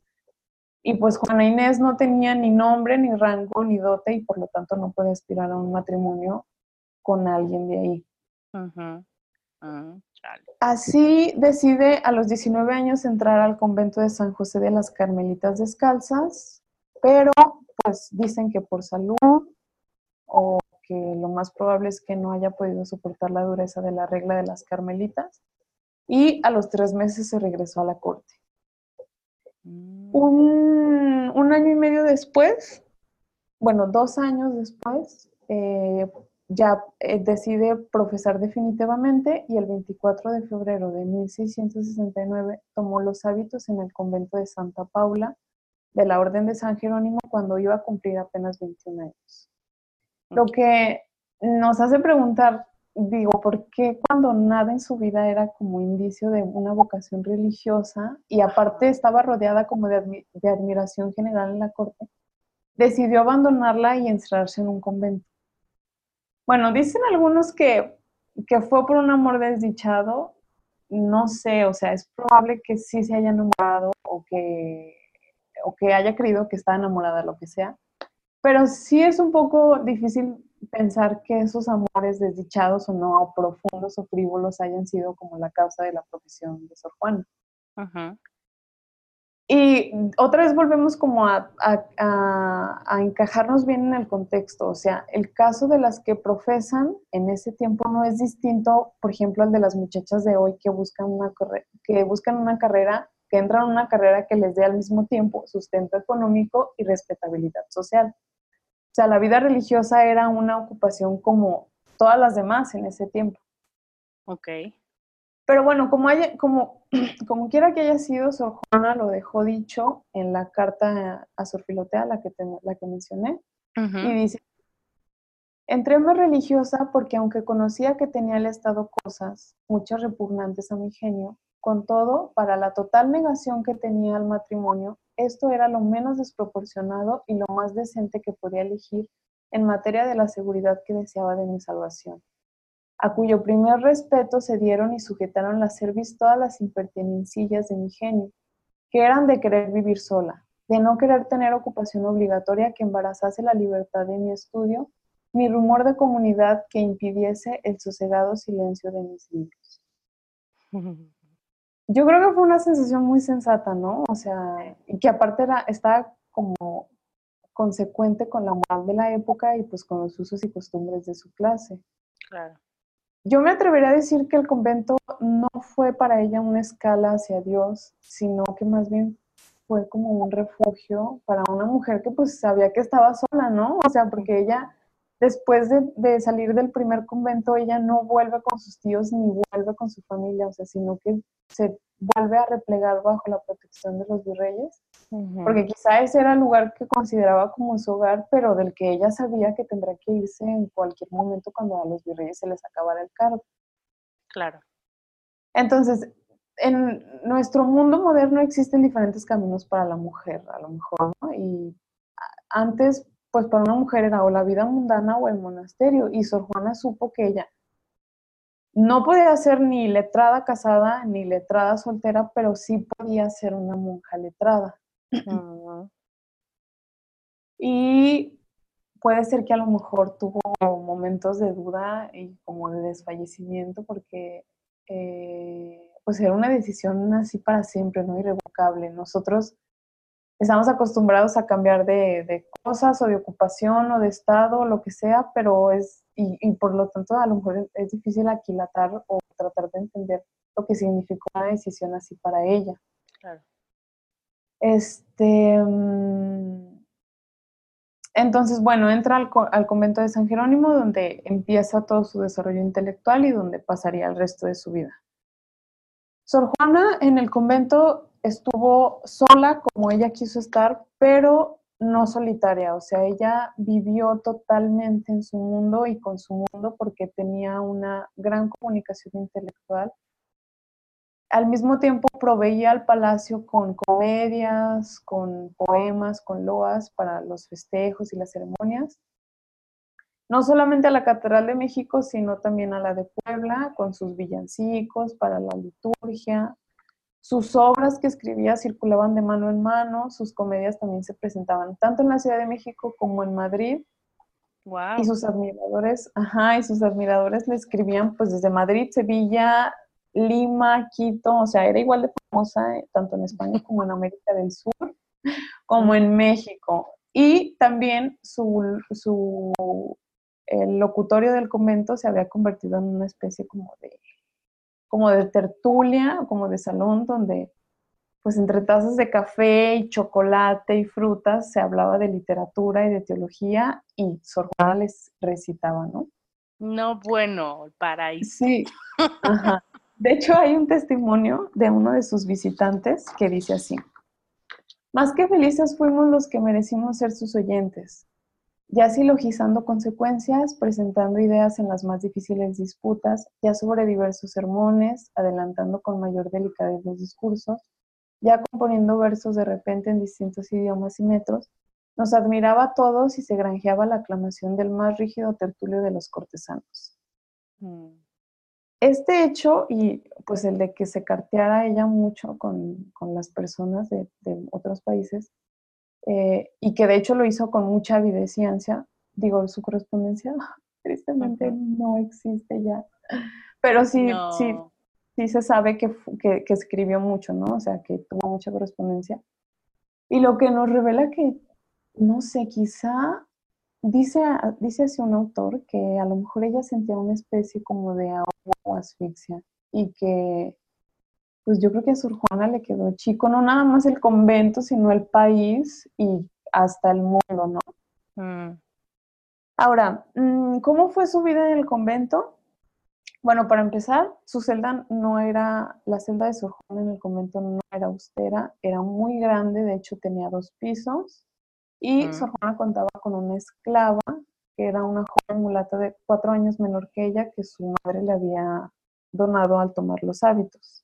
Y pues Juana Inés no tenía ni nombre, ni rango, ni dote y por lo tanto no puede aspirar a un matrimonio con alguien de ahí. Ah, Así decide a los 19 años entrar al convento de San José de las Carmelitas Descalzas, pero pues dicen que por salud o que lo más probable es que no haya podido soportar la dureza de la regla de las Carmelitas y a los tres meses se regresó a la corte. Mm. Un, un año y medio después, bueno, dos años después, eh, ya eh, decide profesar definitivamente y el 24 de febrero de 1669 tomó los hábitos en el convento de Santa Paula de la Orden de San Jerónimo cuando iba a cumplir apenas 21 años. Lo que nos hace preguntar, digo, ¿por qué cuando nada en su vida era como indicio de una vocación religiosa y aparte estaba rodeada como de, de admiración general en la corte, decidió abandonarla y encerrarse en un convento? Bueno, dicen algunos que, fue por un amor desdichado, no sé, o sea, es probable que sí se haya enamorado o que, o que haya creído que está enamorada, lo que sea, pero sí es un poco difícil pensar que esos amores desdichados o no, o profundos o frívolos hayan sido como la causa de la profesión de Sor Juana. Y otra vez volvemos como a, encajarnos bien en el contexto, o sea, el caso de las que profesan en ese tiempo no es distinto, por ejemplo, al de las muchachas de hoy que buscan una, que buscan una carrera, que entran a una carrera que les dé al mismo tiempo sustento económico y respetabilidad social. O sea, la vida religiosa era una ocupación como todas las demás en ese tiempo. Ok. Pero bueno, como, haya, como, como quiera que haya sido, Sor Juana lo dejó dicho en la carta a Sor Filotea, la que, la que mencioné, y dice, entré más religiosa porque aunque conocía que tenía el Estado cosas, muchas repugnantes a mi genio, con todo, para la total negación que tenía al matrimonio, esto era lo menos desproporcionado y lo más decente que podía elegir en materia de la seguridad que deseaba de mi salvación, a cuyo primer respeto se dieron y sujetaron la cerviz todas las impertinencillas de mi genio, que eran de querer vivir sola, de no querer tener ocupación obligatoria que embarazase la libertad de mi estudio, ni rumor de comunidad que impidiese el sosegado silencio de mis libros. Yo creo que fue una sensación muy sensata, ¿no? O sea, y que aparte era, estaba como consecuente con la moral de la época y pues con los usos y costumbres de su clase. Claro. Yo me atrevería a decir que el convento no fue para ella una escala hacia Dios, sino que más bien fue como un refugio para una mujer que pues sabía que estaba sola, ¿no? O sea, porque ella después de, salir del primer convento, ella no vuelve con sus tíos ni vuelve con su familia, o sea, sino que se vuelve a replegar bajo la protección de los virreyes, porque quizá ese era el lugar que consideraba como su hogar, pero del que ella sabía que tendrá que irse en cualquier momento cuando a los virreyes se les acabara el cargo. Claro. Entonces, en nuestro mundo moderno existen diferentes caminos para la mujer, a lo mejor, ¿no? Y antes pues para una mujer era o la vida mundana o el monasterio. Y Sor Juana supo que ella no podía ser ni letrada casada ni letrada soltera, pero sí podía ser una monja letrada. Y puede ser que a lo mejor tuvo momentos de duda y como de desfallecimiento porque eh, pues era una decisión así para siempre, no irrevocable. Nosotros estamos acostumbrados a cambiar de, cosas o de ocupación o de estado o lo que sea, pero es, y, por lo tanto a lo mejor es, difícil aquilatar o tratar de entender lo que significó una decisión así para ella. Claro. Este, mm, entonces, bueno, entra al, al, convento de San Jerónimo, donde empieza todo su desarrollo intelectual y donde pasaría el resto de su vida. Sor Juana en el convento estuvo sola como ella quiso estar, pero no solitaria, o sea, ella vivió totalmente en su mundo y con su mundo porque tenía una gran comunicación intelectual. Al mismo tiempo proveía al palacio con comedias, con poemas, con loas para los festejos y las ceremonias. No solamente a la Catedral de México, sino también a la de Puebla, con sus villancicos para la liturgia, sus obras que escribía circulaban de mano en mano, sus comedias también se presentaban tanto en la Ciudad de México como en Madrid. Y sus admiradores, ajá, y sus admiradores le escribían pues desde Madrid, Sevilla, Lima, Quito, o sea, era igual de famosa eh, tanto en España como en América del Sur, como en México. Y también su, su el locutorio del convento se había convertido en una especie como de como de tertulia, como de salón, donde pues entre tazas de café y chocolate y frutas se hablaba de literatura y de teología y Sor Juana les recitaba, ¿no? No, bueno, paraíso. Sí, ajá. De hecho, hay un testimonio de uno de sus visitantes que dice así, más que felices fuimos los que merecimos ser sus oyentes, ya silogizando consecuencias, presentando ideas en las más difíciles disputas, ya sobre diversos sermones, adelantando con mayor delicadez los discursos, ya componiendo versos de repente en distintos idiomas y metros, nos admiraba a todos y se granjeaba la aclamación del más rígido tertulio de los cortesanos. Mm. Este hecho y pues el de que se carteara ella mucho con, las personas de, de otros países, eh, y que de hecho lo hizo con mucha avidez Digo, su correspondencia tristemente no existe ya, pero sí, sí, sí se sabe que, que, escribió mucho, ¿no? O sea, que tuvo mucha correspondencia. Y lo que nos revela que, no sé, quizá dice, dice así un autor que a lo mejor ella sentía una especie como de agua o asfixia y que pues yo creo que a Sor Juana le quedó chico, no nada más el convento, sino el país y hasta el mundo, ¿no? Mm. Ahora, mm, ¿cómo fue su vida en el convento? Bueno, para empezar, su celda no era, la celda de Sor Juana en el convento no era austera, era muy grande, de hecho tenía dos pisos, y mm. Sor Juana contaba con una esclava, que era una joven mulata de cuatro años menor que ella, que su madre le había donado al tomar los hábitos.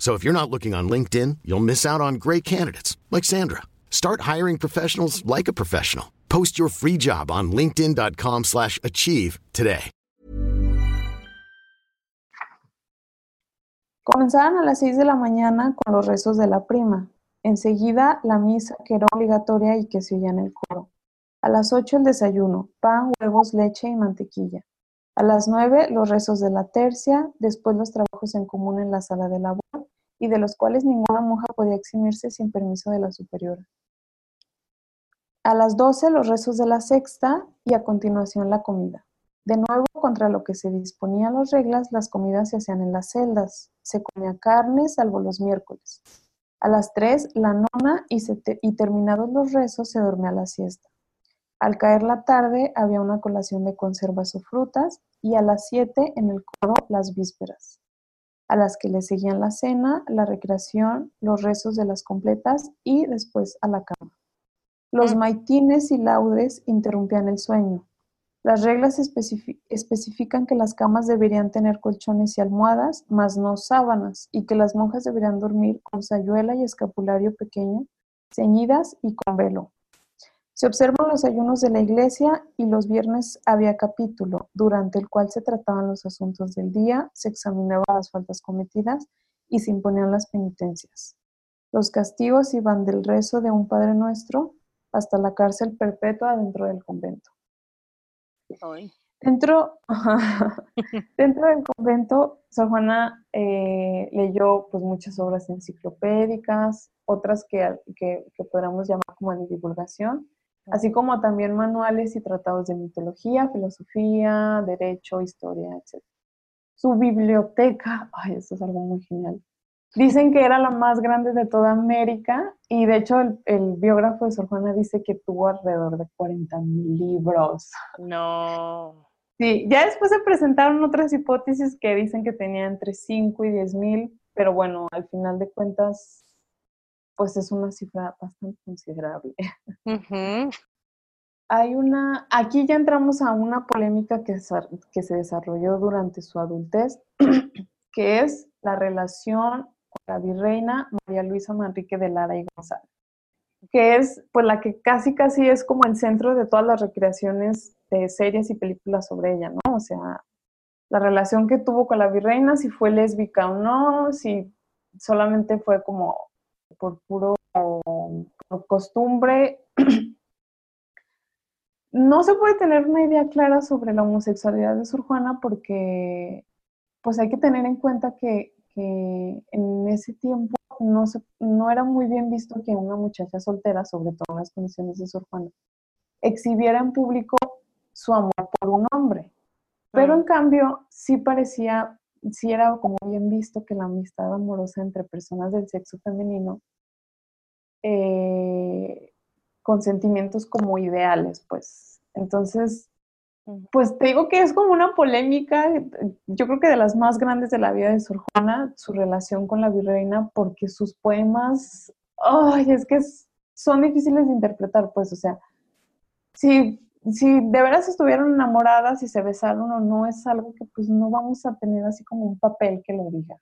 So if you're not looking on LinkedIn, you'll miss out on great candidates like Sandra. Start hiring professionals like a professional. Post your free job on linkedin.com/achieve today. Comenzaban a las 6 de la mañana con los rezos de la prima. Enseguida la misa, que era obligatoria y que se oía en el coro. A las 8 el desayuno, pan, huevos, leche y mantequilla. A las 9 los rezos de la tercia, después los trabajos en común en la sala de labor y de los cuales ninguna monja podía eximirse sin permiso de la superiora. A las 12 los rezos de la sexta y a continuación la comida. De nuevo, contra lo que se disponían las reglas, las comidas se hacían en las celdas. Se comía carne, salvo los miércoles. A las 3 la nona y, y terminados los rezos se dormía la siesta. Al caer la tarde había una colación de conservas o frutas y a las 7 en el coro las vísperas, a las que le seguían la cena, la recreación, los rezos de las completas y después a la cama. Los maitines y laudes interrumpían el sueño. Las reglas especifi- especifican que las camas deberían tener colchones y almohadas, mas no sábanas, y que las monjas deberían dormir con sayuela y escapulario pequeño, ceñidas y con velo. Se observan los ayunos de la iglesia y los viernes había capítulo, durante el cual se trataban los asuntos del día, se examinaban las faltas cometidas y se imponían las penitencias. Los castigos iban del rezo de un Padre Nuestro hasta la cárcel perpetua dentro del convento. Ay. Dentro, dentro del convento, Sor Juana eh, leyó pues, muchas obras enciclopédicas, otras que, que, que podríamos llamar como de divulgación, así como también manuales y tratados de mitología, filosofía, derecho, historia, etc. Su biblioteca, ay, esto es algo muy genial. Dicen que era la más grande de toda América y de hecho el, el biógrafo de Sor Juana dice que tuvo alrededor de 40 mil libros. No. Sí, ya después se presentaron otras hipótesis que dicen que tenía entre 5 y 10 mil, pero bueno, al final de cuentas, pues es una cifra bastante considerable. Hay una, aquí ya entramos a una polémica que se desarrolló durante su adultez, que es la relación con la virreina María Luisa Manrique de Lara y González, que es pues la que casi casi es como el centro de todas las recreaciones de series y películas sobre ella, ¿no? O sea, la relación que tuvo con la virreina, si fue lésbica o no, si solamente fue como por puro por costumbre. No se puede tener una idea clara sobre la homosexualidad de Sor Juana porque pues hay que tener en cuenta que, que en ese tiempo no, se, no era muy bien visto que una muchacha soltera, sobre todo en las condiciones de Sor Juana, exhibiera en público su amor por un hombre. Pero en cambio, sí parecía, sí era como bien visto que la amistad amorosa entre personas del sexo femenino, eh, con sentimientos como ideales, pues. Entonces, pues te digo que es como una polémica, yo creo que de las más grandes de la vida de Sor Juana, su relación con la virreina, porque sus poemas, ay, es que son difíciles de interpretar, pues, o sea, si, si de veras estuvieron enamoradas y se besaron o no, es algo que pues no vamos a tener así como un papel que lo diga.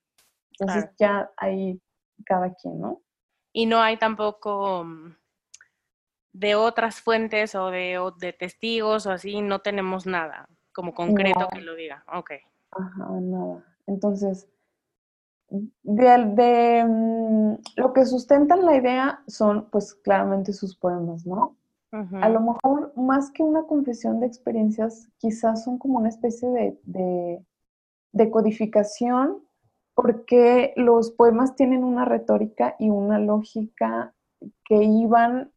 Entonces Claro. ya ahí cada quien, ¿no? Y no hay tampoco mm, de otras fuentes o de, o de testigos o así, no tenemos nada como concreto que lo diga. Ok. Ajá, nada. Entonces, de, de, mm, lo que sustentan la idea son, pues, claramente sus poemas, ¿no? A lo mejor, más que una confesión de experiencias, quizás son como una especie de, de, de codificación, porque los poemas tienen una retórica y una lógica que iban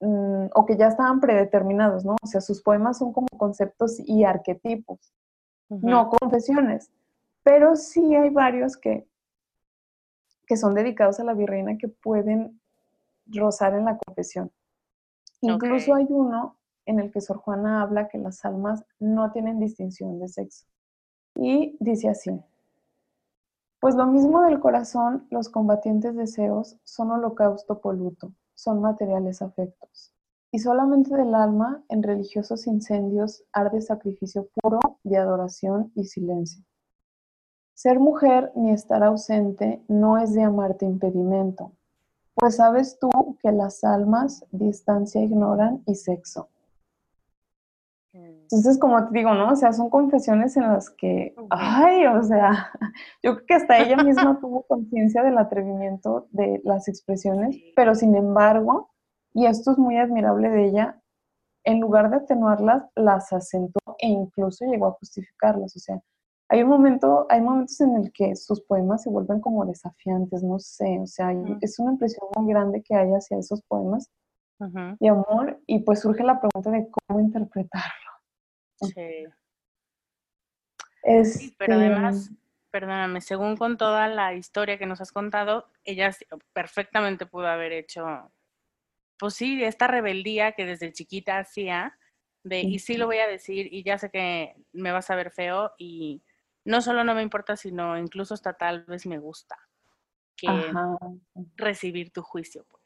mm, o que ya estaban predeterminados, ¿no? O sea, sus poemas son como conceptos y arquetipos no confesiones, pero sí hay varios que, que son dedicados a la virreina que pueden rozar en la confesión. Incluso hay uno en el que Sor Juana habla que las almas no tienen distinción de sexo. Y dice así, pues lo mismo del corazón, los combatientes deseos son holocausto poluto, son materiales afectos. Y solamente del alma, en religiosos incendios, arde sacrificio puro de adoración y silencio. Ser mujer ni estar ausente no es de amarte impedimento, pues sabes tú que las almas distancia ignoran y sexo. Entonces, como te digo, ¿no? O sea, son confesiones en las que, ay, o sea, yo creo que hasta ella misma tuvo conciencia del atrevimiento de las expresiones, pero sin embargo, y esto es muy admirable de ella, en lugar de atenuarlas, las acentuó e incluso llegó a justificarlas. O sea, hay un momento, hay momentos en el que sus poemas se vuelven como desafiantes, no sé, o sea, es una impresión muy grande que hay hacia esos poemas de amor y pues surge la pregunta de cómo interpretarlo. Sí. sí. pero además, este perdóname, según con toda la historia que nos has contado, ella perfectamente pudo haber hecho, pues sí, esta rebeldía que desde chiquita hacía, de, y sí lo voy a decir, y ya sé que me vas a ver feo, y no solo no me importa, sino incluso hasta tal vez me gusta que recibir tu juicio, pues.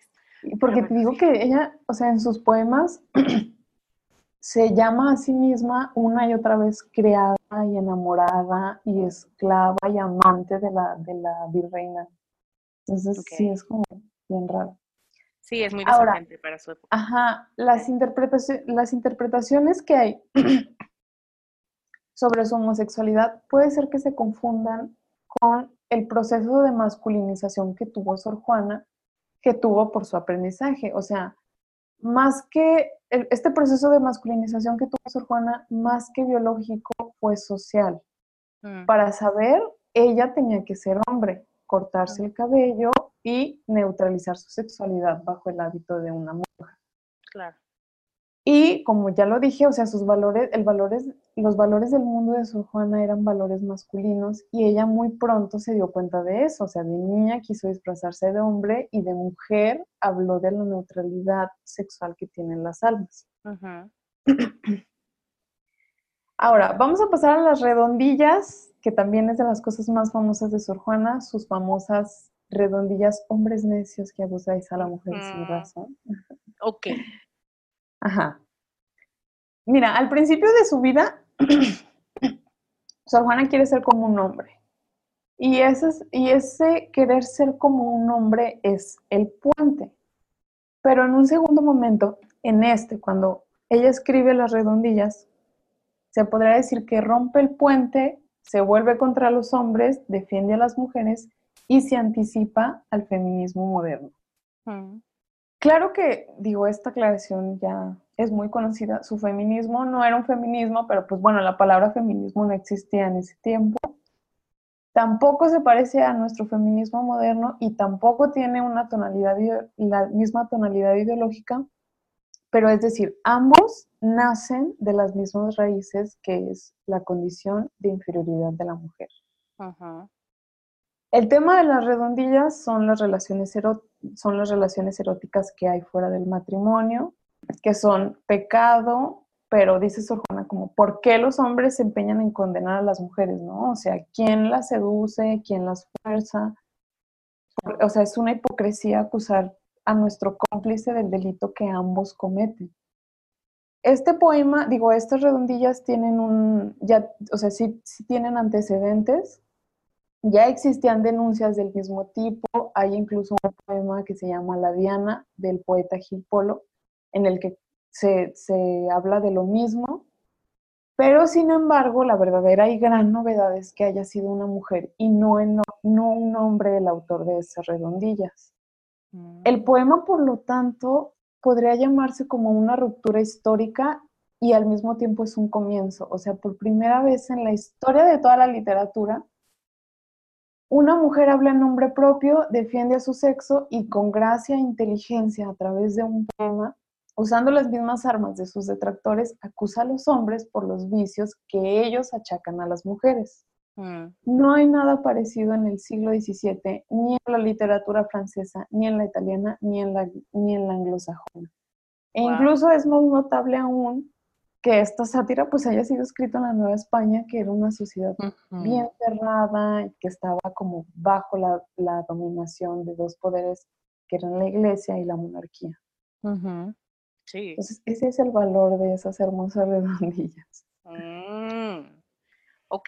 Porque te digo que ella, o sea, en sus poemas se llama a sí misma una y otra vez creada y enamorada y esclava y amante de la, de la virreina. Entonces sí es como bien raro. Sí, es muy desafiante para su época. Ajá, las, las interpretaciones que hay sobre su homosexualidad puede ser que se confundan con el proceso de masculinización que tuvo Sor Juana, que tuvo por su aprendizaje. O sea, más que este proceso de masculinización que tuvo Sor Juana, más que biológico, fue social. Mm. Para saber, ella tenía que ser hombre, cortarse el cabello y neutralizar su sexualidad bajo el hábito de una mujer. Claro. Y como ya lo dije, o sea, sus valores, el valores, los valores del mundo de Sor Juana eran valores masculinos y ella muy pronto se dio cuenta de eso. O sea, de niña quiso disfrazarse de hombre y de mujer habló de la neutralidad sexual que tienen las almas. Ahora, vamos a pasar a las redondillas, que también es de las cosas más famosas de Sor Juana, sus famosas redondillas, hombres necios que abusáis a la mujer sin razón. Ok. Ajá. Mira, al principio de su vida, Sor Juana quiere ser como un hombre. Y ese, y ese querer ser como un hombre es el puente. Pero en un segundo momento, en este, cuando ella escribe las redondillas, se podría decir que rompe el puente, se vuelve contra los hombres, defiende a las mujeres y se anticipa al feminismo moderno. Mm. Claro que, digo, esta aclaración ya es muy conocida. Su feminismo no era un feminismo, pero pues bueno, la palabra feminismo no existía en ese tiempo. Tampoco se parece a nuestro feminismo moderno y tampoco tiene una tonalidad, la misma tonalidad ideológica, pero es decir, ambos nacen de las mismas raíces que es la condición de inferioridad de la mujer. El tema de las redondillas son las relaciones eróticas son las relaciones eróticas que hay fuera del matrimonio, que son pecado, pero dice Sor Juana como, ¿por qué los hombres se empeñan en condenar a las mujeres, no? O sea, ¿quién las seduce? ¿Quién las fuerza? O sea, es una hipocresía acusar a nuestro cómplice del delito que ambos cometen. Este poema, digo, estas redondillas tienen un, ya, o sea, sí, sí tienen antecedentes, ya existían denuncias del mismo tipo, hay incluso un poema que se llama La Diana del poeta Gil Polo, en el que se, habla de lo mismo, pero sin embargo la verdadera y gran novedad es que haya sido una mujer y no, no un hombre el autor de esas redondillas. El mm. poema, por lo tanto, podría llamarse como una ruptura histórica y al mismo tiempo es un comienzo. O sea, por primera vez en la historia de toda la literatura, una mujer habla en nombre propio, defiende a su sexo y con gracia e inteligencia a través de un poema, usando las mismas armas de sus detractores, acusa a los hombres por los vicios que ellos achacan a las mujeres. Mm. No hay nada parecido en el siglo XVII, ni en la literatura francesa, ni en la italiana, ni en la, ni en la anglosajona. E incluso es más notable aún que esta sátira pues haya sido escrita en la Nueva España, que era una sociedad bien cerrada y que estaba como bajo la, dominación de dos poderes que eran la iglesia y la monarquía. Sí. Entonces, ese es el valor de esas hermosas redondillas. Mm.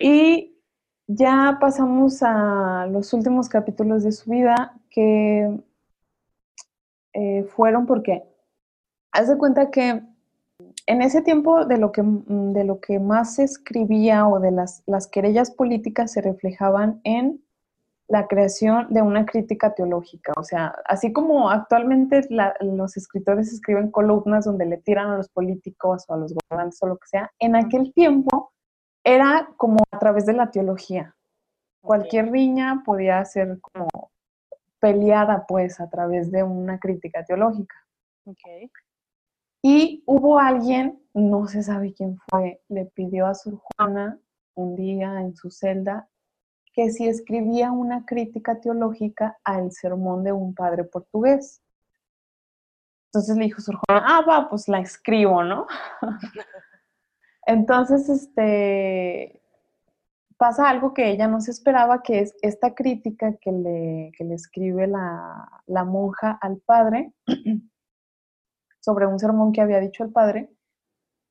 Y ya pasamos a los últimos capítulos de su vida que eh, fueron porque, haz de cuenta que en ese tiempo de lo que, de lo que más se escribía o de las, las querellas políticas se reflejaban en la creación de una crítica teológica. O sea, así como actualmente los escritores escriben columnas donde le tiran a los políticos o a los gobernantes o lo que sea, en aquel tiempo era como a través de la teología. Cualquier riña podía ser como peleada pues a través de una crítica teológica. Y hubo alguien, no se sabe quién fue, le pidió a Sor Juana un día en su celda que si escribía una crítica teológica al sermón de un padre portugués. Entonces le dijo Sor Juana, ah, va, pues la escribo, ¿no? Entonces, este, pasa algo que ella no se esperaba, que es esta crítica que le, le escribe la, la, monja al padre sobre un sermón que había dicho el padre,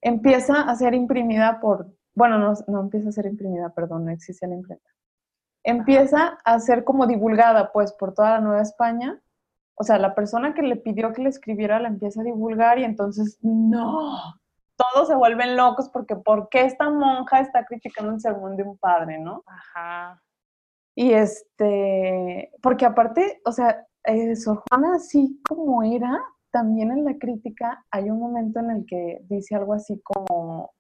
empieza a ser imprimida por, bueno, no, no empieza a ser imprimida, perdón, no existe la imprenta. Empieza a ser como divulgada, pues, por toda la Nueva España. O sea, la persona que le pidió que le escribiera la empieza a divulgar y entonces, no, todos se vuelven locos porque ¿por qué esta monja está criticando el sermón de un padre, no? Ajá. Y este, porque aparte, o sea, eh, Sor Juana, así como era, también en la crítica hay un momento en el que dice algo así como,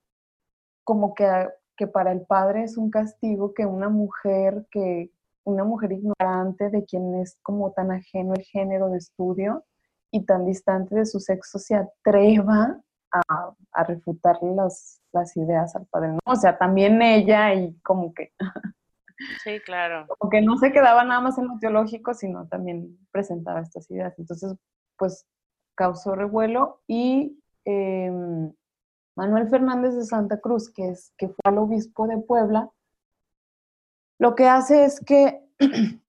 como que, que para el padre es un castigo que una mujer que, una mujer ignorante de quien es como tan ajeno el género de estudio y tan distante de su sexo se atreva a, a refutarle las, las ideas al padre, ¿no? O sea, también ella y como que... Sí, claro. Como que no se quedaba nada más en lo teológico, sino también presentaba estas ideas. Entonces, pues causó revuelo y em, Manuel Fernández de Santa Cruz, que, es, que fue el obispo de Puebla, lo que hace es que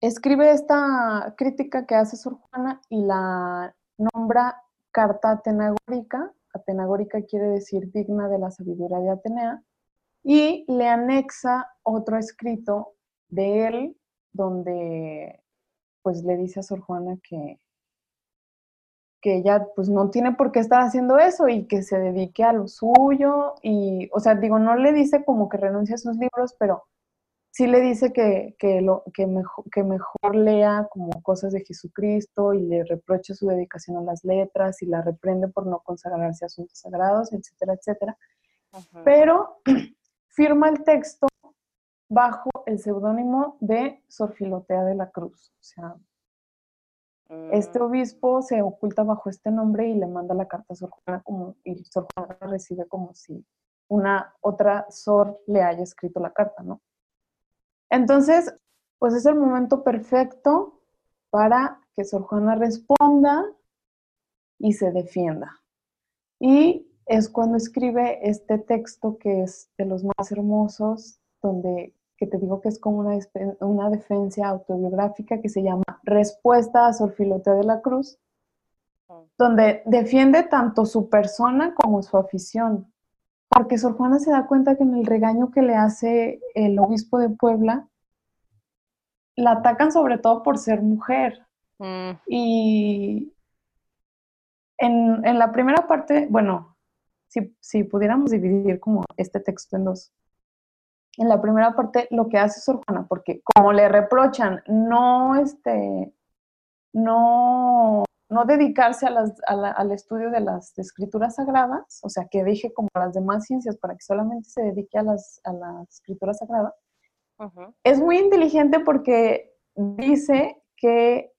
escribe esta crítica que hace Sor Juana y la nombra carta atenagórica, atenagórica quiere decir digna de la sabiduría de Atenea, y le anexa otro escrito de él donde pues le dice a Sor Juana que, que ella pues no tiene por qué estar haciendo eso y que se dedique a lo suyo y, o sea, digo, no le dice como que renuncie a sus libros, pero sí le dice que, lo, que, mejor, que mejor lea como cosas de Jesucristo y le reproche su dedicación a las letras y la reprende por no consagrarse a asuntos sagrados, etcétera, etcétera. Pero firma el texto bajo el seudónimo de Sor Filotea de la Cruz. O sea, este mm. obispo se oculta bajo este nombre y le manda la carta a Sor Juana como, y Sor Juana recibe como si una otra Sor le haya escrito la carta, ¿no? Entonces, pues es el momento perfecto para que Sor Juana responda y se defienda. Y es cuando escribe este texto que es de los más hermosos, donde que te digo que es como una, una defensa autobiográfica que se llama Respuesta a Sor Filotea de la Cruz, donde defiende tanto su persona como su afición porque Sor Juana se da cuenta que en el regaño que le hace el obispo de Puebla, la atacan sobre todo por ser mujer. Mm. Y en, la primera parte, bueno, si, si, pudiéramos dividir como este texto en dos. En la primera parte, lo que hace Sor Juana, porque como le reprochan no, este, no no dedicarse al estudio de las escrituras sagradas, o sea, que deje como las demás ciencias para que solamente se dedique a las, a la escritura sagrada, es muy inteligente porque dice que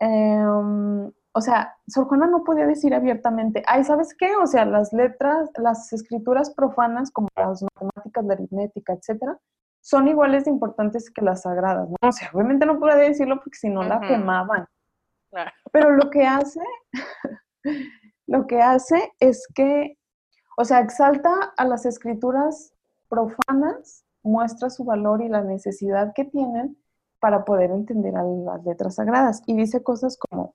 em, o sea, Sor Juana no podía decir abiertamente, ay, ¿sabes qué? O sea, las letras, las escrituras profanas como las matemáticas, la aritmética, etcétera, son iguales de importantes que las sagradas, ¿no? O sea, obviamente no podía decirlo porque si no la quemaban. Pero lo que hace, lo que hace es que, o sea, exalta a las escrituras profanas, muestra su valor y la necesidad que tienen para poder entender a las letras sagradas. Y dice cosas como,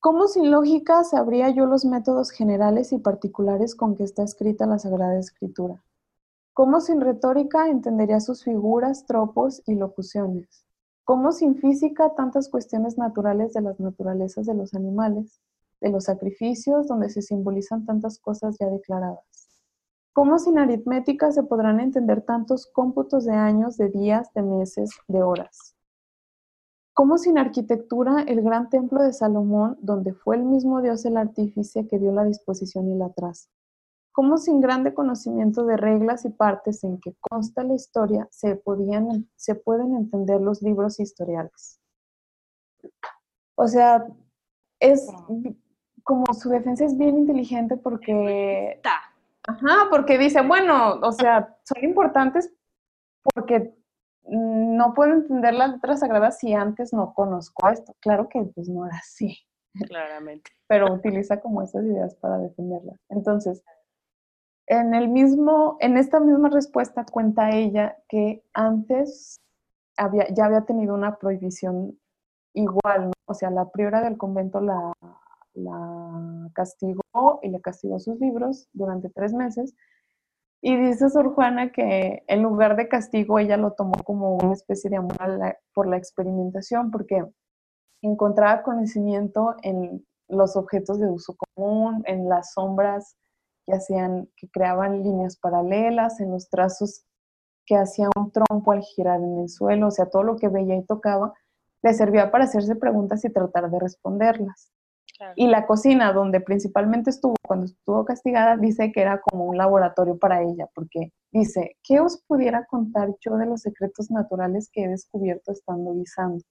¿cómo sin lógica sabría yo los métodos generales y particulares con que está escrita la Sagrada Escritura? ¿Cómo sin retórica entendería sus figuras, tropos y locuciones? ¿Cómo sin física tantas cuestiones naturales de las naturalezas de los animales, de los sacrificios donde se simbolizan tantas cosas ya declaradas? ¿Cómo sin aritmética se podrán entender tantos cómputos de años, de días, de meses, de horas? ¿Cómo sin arquitectura el gran templo de Salomón, donde fue el mismo Dios el artífice que dio la disposición y la traza? ¿Cómo sin grande conocimiento de reglas y partes en que consta la historia se, podían, se pueden entender los libros historiales? O sea, es como su defensa es bien inteligente porque... Ajá, porque dice, bueno, o sea, son importantes porque no puedo entender las letras sagradas si antes no conozco esto. Claro que pues no era así. Claramente. Pero utiliza como esas ideas para defenderlas. Entonces, en el mismo, en esta misma respuesta cuenta ella que antes había, ya había tenido una prohibición igual, o sea, la priora del convento la, la castigó y le castigó sus libros durante tres meses. Y dice Sor Juana que en lugar de castigo ella lo tomó como una especie de amor por la experimentación, porque encontraba conocimiento en los objetos de uso común, en las sombras que hacían, que creaban líneas paralelas, en los trazos que hacía un trompo al girar en el suelo, o sea, todo lo que veía y tocaba, le servía para hacerse preguntas y tratar de responderlas. Y la cocina, donde principalmente estuvo cuando estuvo castigada, dice que era como un laboratorio para ella, porque dice, ¿qué os pudiera contar yo de los secretos naturales que he descubierto estando guisando?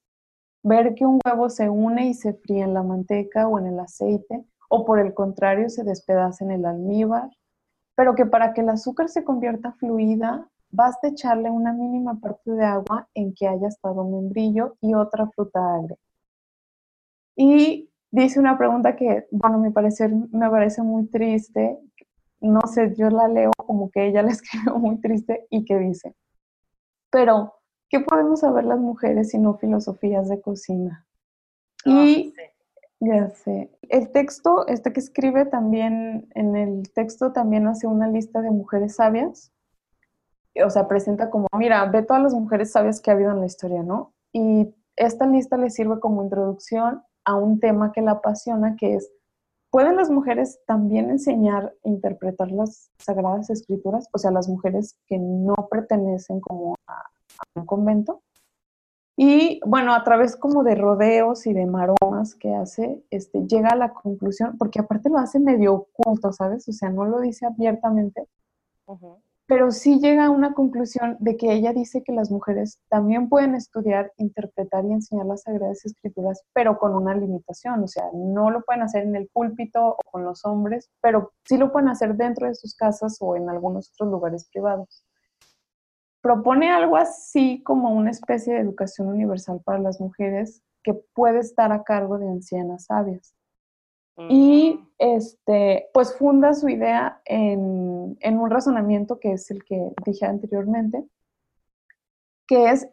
Ver que un huevo se une y se fría en la manteca o en el aceite, o por el contrario se despedaza en el almíbar, pero que para que el azúcar se convierta fluida, basta echarle una mínima parte de agua en que haya estado membrillo y otra fruta agria. Y dice una pregunta que, bueno, me parece, me parece muy triste. No sé, yo la leo como que ella la escribió muy triste y que dice, pero, ¿qué podemos saber las mujeres si no filosofías de cocina? Ah, y ya sé, el texto, este que escribe también, en el texto también hace una lista de mujeres sabias. O sea, presenta como, mira, ve todas las mujeres sabias que ha habido en la historia, ¿no? Y esta lista le sirve como introducción a un tema que la apasiona, que es, ¿pueden las mujeres también enseñar e interpretar las sagradas escrituras? O sea, las mujeres que no pertenecen como a, un convento. Y bueno, a través como de rodeos y de maromas que hace, este, llega a la conclusión, porque aparte lo hace medio oculto, ¿sabes? O sea, no lo dice abiertamente, pero sí llega a una conclusión de que ella dice que las mujeres también pueden estudiar, interpretar y enseñar las Sagradas Escrituras, pero con una limitación, o sea, no lo pueden hacer en el púlpito o con los hombres, pero sí lo pueden hacer dentro de sus casas o en algunos otros lugares privados. Propone algo así como una especie de educación universal para las mujeres que puede estar a cargo de ancianas sabias. Y este, pues funda su idea en, en, un razonamiento que es el que dije anteriormente, que es,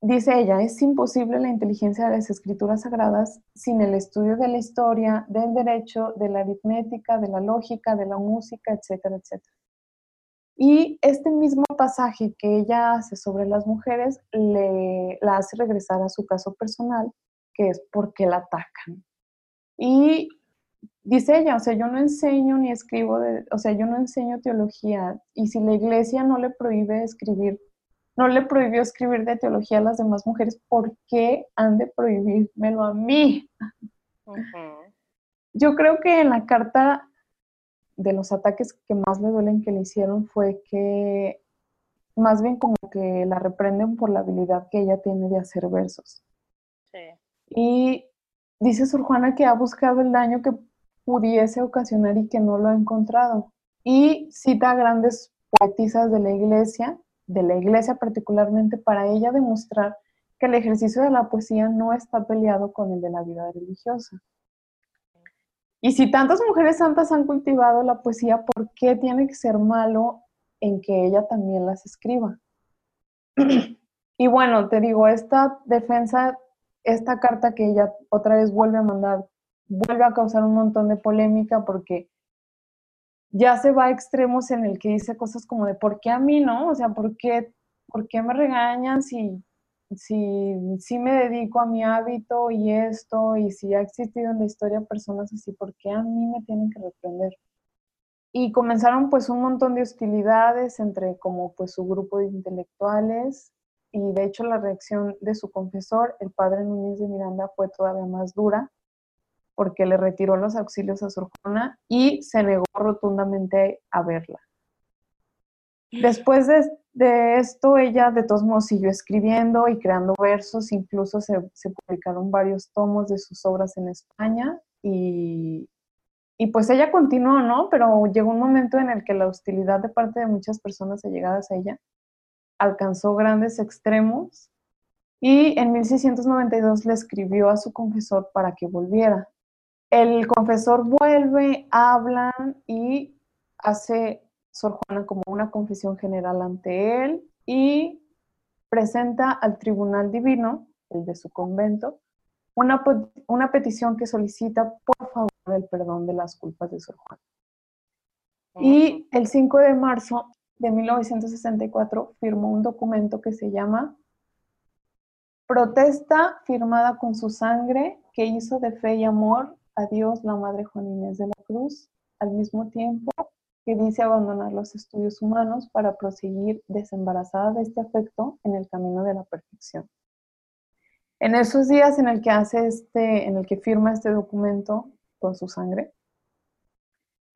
dice ella, es imposible la inteligencia de las escrituras sagradas sin el estudio de la historia, del derecho, de la aritmética, de la lógica, de la música, etcétera, etcétera. Y este mismo pasaje que ella hace sobre las mujeres le, la hace regresar a su caso personal, que es porque la atacan. Y dice ella, o sea, yo no enseño ni escribo, de, o sea, yo no enseño teología y si la iglesia no le prohíbe escribir, no le prohibió escribir de teología a las demás mujeres, ¿por qué han de prohibírmelo a mí? Yo creo que en la carta de los ataques que más le duelen que le hicieron fue que más bien como que la reprenden por la habilidad que ella tiene de hacer versos. Sí. Y dice Sor Juana que ha buscado el daño que pudiese ocasionar y que no lo ha encontrado. Y cita a grandes poetisas de la iglesia, de la iglesia particularmente, para ella demostrar que el ejercicio de la poesía no está peleado con el de la vida religiosa. Y si tantas mujeres santas han cultivado la poesía, ¿por qué tiene que ser malo en que ella también las escriba? y bueno, te digo, esta defensa, esta carta que ella otra vez vuelve a mandar, vuelve a causar un montón de polémica porque ya se va a extremos en el que dice cosas como de ¿por qué a mí no? O sea, ¿por qué, ¿por qué me regañan si si, me dedico a mi hábito y esto, y si ha existido en la historia personas así, ¿por qué a mí me tienen que reprender? Y comenzaron pues un montón de hostilidades entre como pues su grupo de intelectuales y de hecho la reacción de su confesor, el padre Núñez de Miranda, fue todavía más dura porque le retiró los auxilios a Sor Juana y se negó rotundamente a verla. Después de, esto, ella de todos modos siguió escribiendo y creando versos, incluso se, publicaron varios tomos de sus obras en España y, pues ella continuó, ¿no? Pero llegó un momento en el que la hostilidad de parte de muchas personas allegadas a ella alcanzó grandes extremos y en 1692 le escribió a su confesor para que volviera. El confesor vuelve, hablan y hace Sor Juana como una confesión general ante él y presenta al Tribunal Divino, el de su convento, una, una petición que solicita por favor el perdón de las culpas de Sor Juana. Y el 5 de marzo de 1964 firmó un documento que se llama Protesta firmada con su sangre que hizo de fe y amor a Dios la Madre Juan Inés de la Cruz, al mismo tiempo que dice abandonar los estudios humanos para proseguir desembarazada de este afecto en el camino de la perfección. En esos días en el que hace este, en el que firma este documento con su sangre,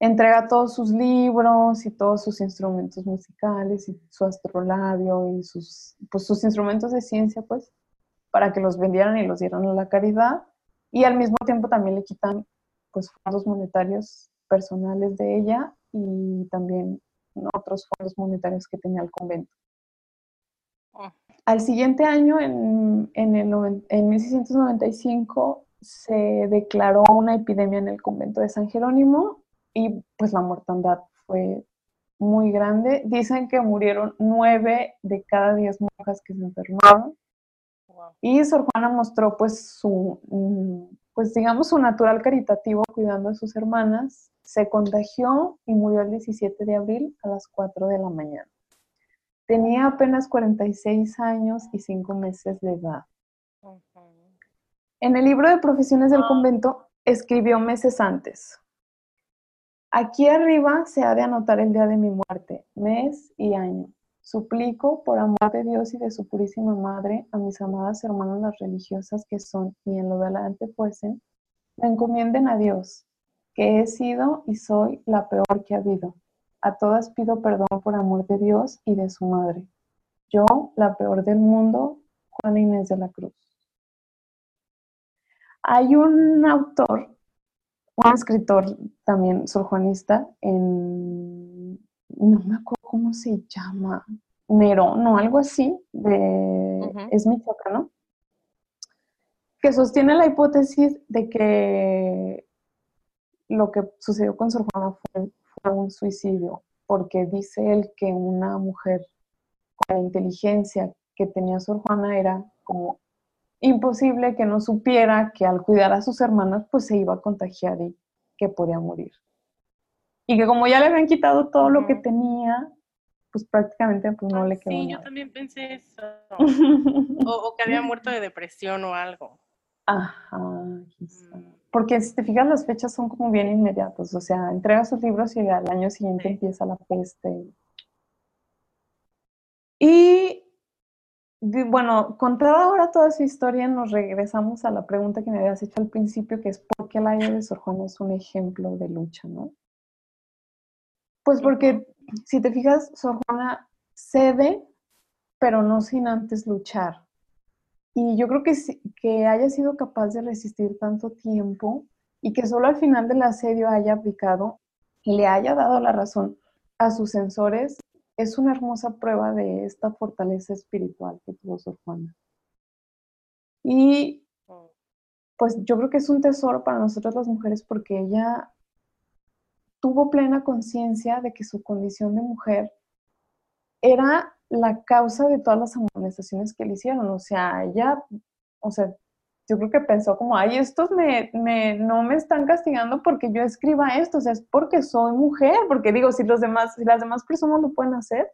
entrega todos sus libros y todos sus instrumentos musicales y su astrolabio y sus, pues, sus instrumentos de ciencia, pues, para que los vendieran y los dieran a la caridad. Y al mismo tiempo también le quitan, pues, fondos monetarios personales de ella y también otros fondos monetarios que tenía el convento. Oh. Al siguiente año, en, en, el, en 1695, se declaró una epidemia en el convento de San Jerónimo y pues la mortandad fue muy grande. Dicen que murieron nueve de cada diez monjas que se enfermaron. Y Sor Juana mostró pues su, mm, pues digamos, su natural caritativo cuidando a sus hermanas se contagió y murió el 17 de abril a las 4 de la mañana. Tenía apenas 46 años y 5 meses de edad. En el libro de profesiones del ah. convento escribió meses antes. Aquí arriba se ha de anotar el día de mi muerte, mes y año. Suplico, por amor de Dios y de su purísima madre, a mis amadas hermanas las religiosas que son y en lo de adelante fuesen, me encomienden a Dios, que he sido y soy la peor que ha habido. A todas pido perdón por amor de Dios y de su madre. Yo, la peor del mundo, Juana Inés de la Cruz. Hay un autor, un escritor también surjuanista, en, no me acuerdo cómo se llama, Nerón o algo así, de, es michoacano, que sostiene la hipótesis de que lo que sucedió con Sor Juana fue, un suicidio, porque dice él que una mujer con la inteligencia que tenía Sor Juana era como imposible que no supiera que al cuidar a sus hermanas pues se iba a contagiar y que podía morir. Y que como ya le habían quitado todo lo que tenía, pues prácticamente pues no le quedó Sí, yo también pensé eso. o, que había muerto de depresión o algo. Ajá, mm porque si te fijas las fechas son como bien inmediatas, o sea, entrega sus libros y al año siguiente empieza la peste. Y bueno, contada ahora toda su historia, nos regresamos a la pregunta que me habías hecho al principio, que es ¿por qué la vida de Sor Juana es un ejemplo de lucha, no? Pues porque si te fijas, Sor Juana cede, pero no sin antes luchar. Y yo creo que, que haya sido capaz de resistir tanto tiempo y que solo al final del asedio haya aplicado y le haya dado la razón a sus sensores, es una hermosa prueba de esta fortaleza espiritual que tuvo Sor Juana. Y pues yo creo que es un tesoro para nosotras las mujeres porque ella tuvo plena conciencia de que su condición de mujer era la causa de todas las amonestaciones que le hicieron. O sea, ella, o sea, yo creo que pensó como, ay, estos me, no me están castigando porque yo escriba esto, o sea, es porque soy mujer, porque digo, si, los demás, si las demás personas lo pueden hacer.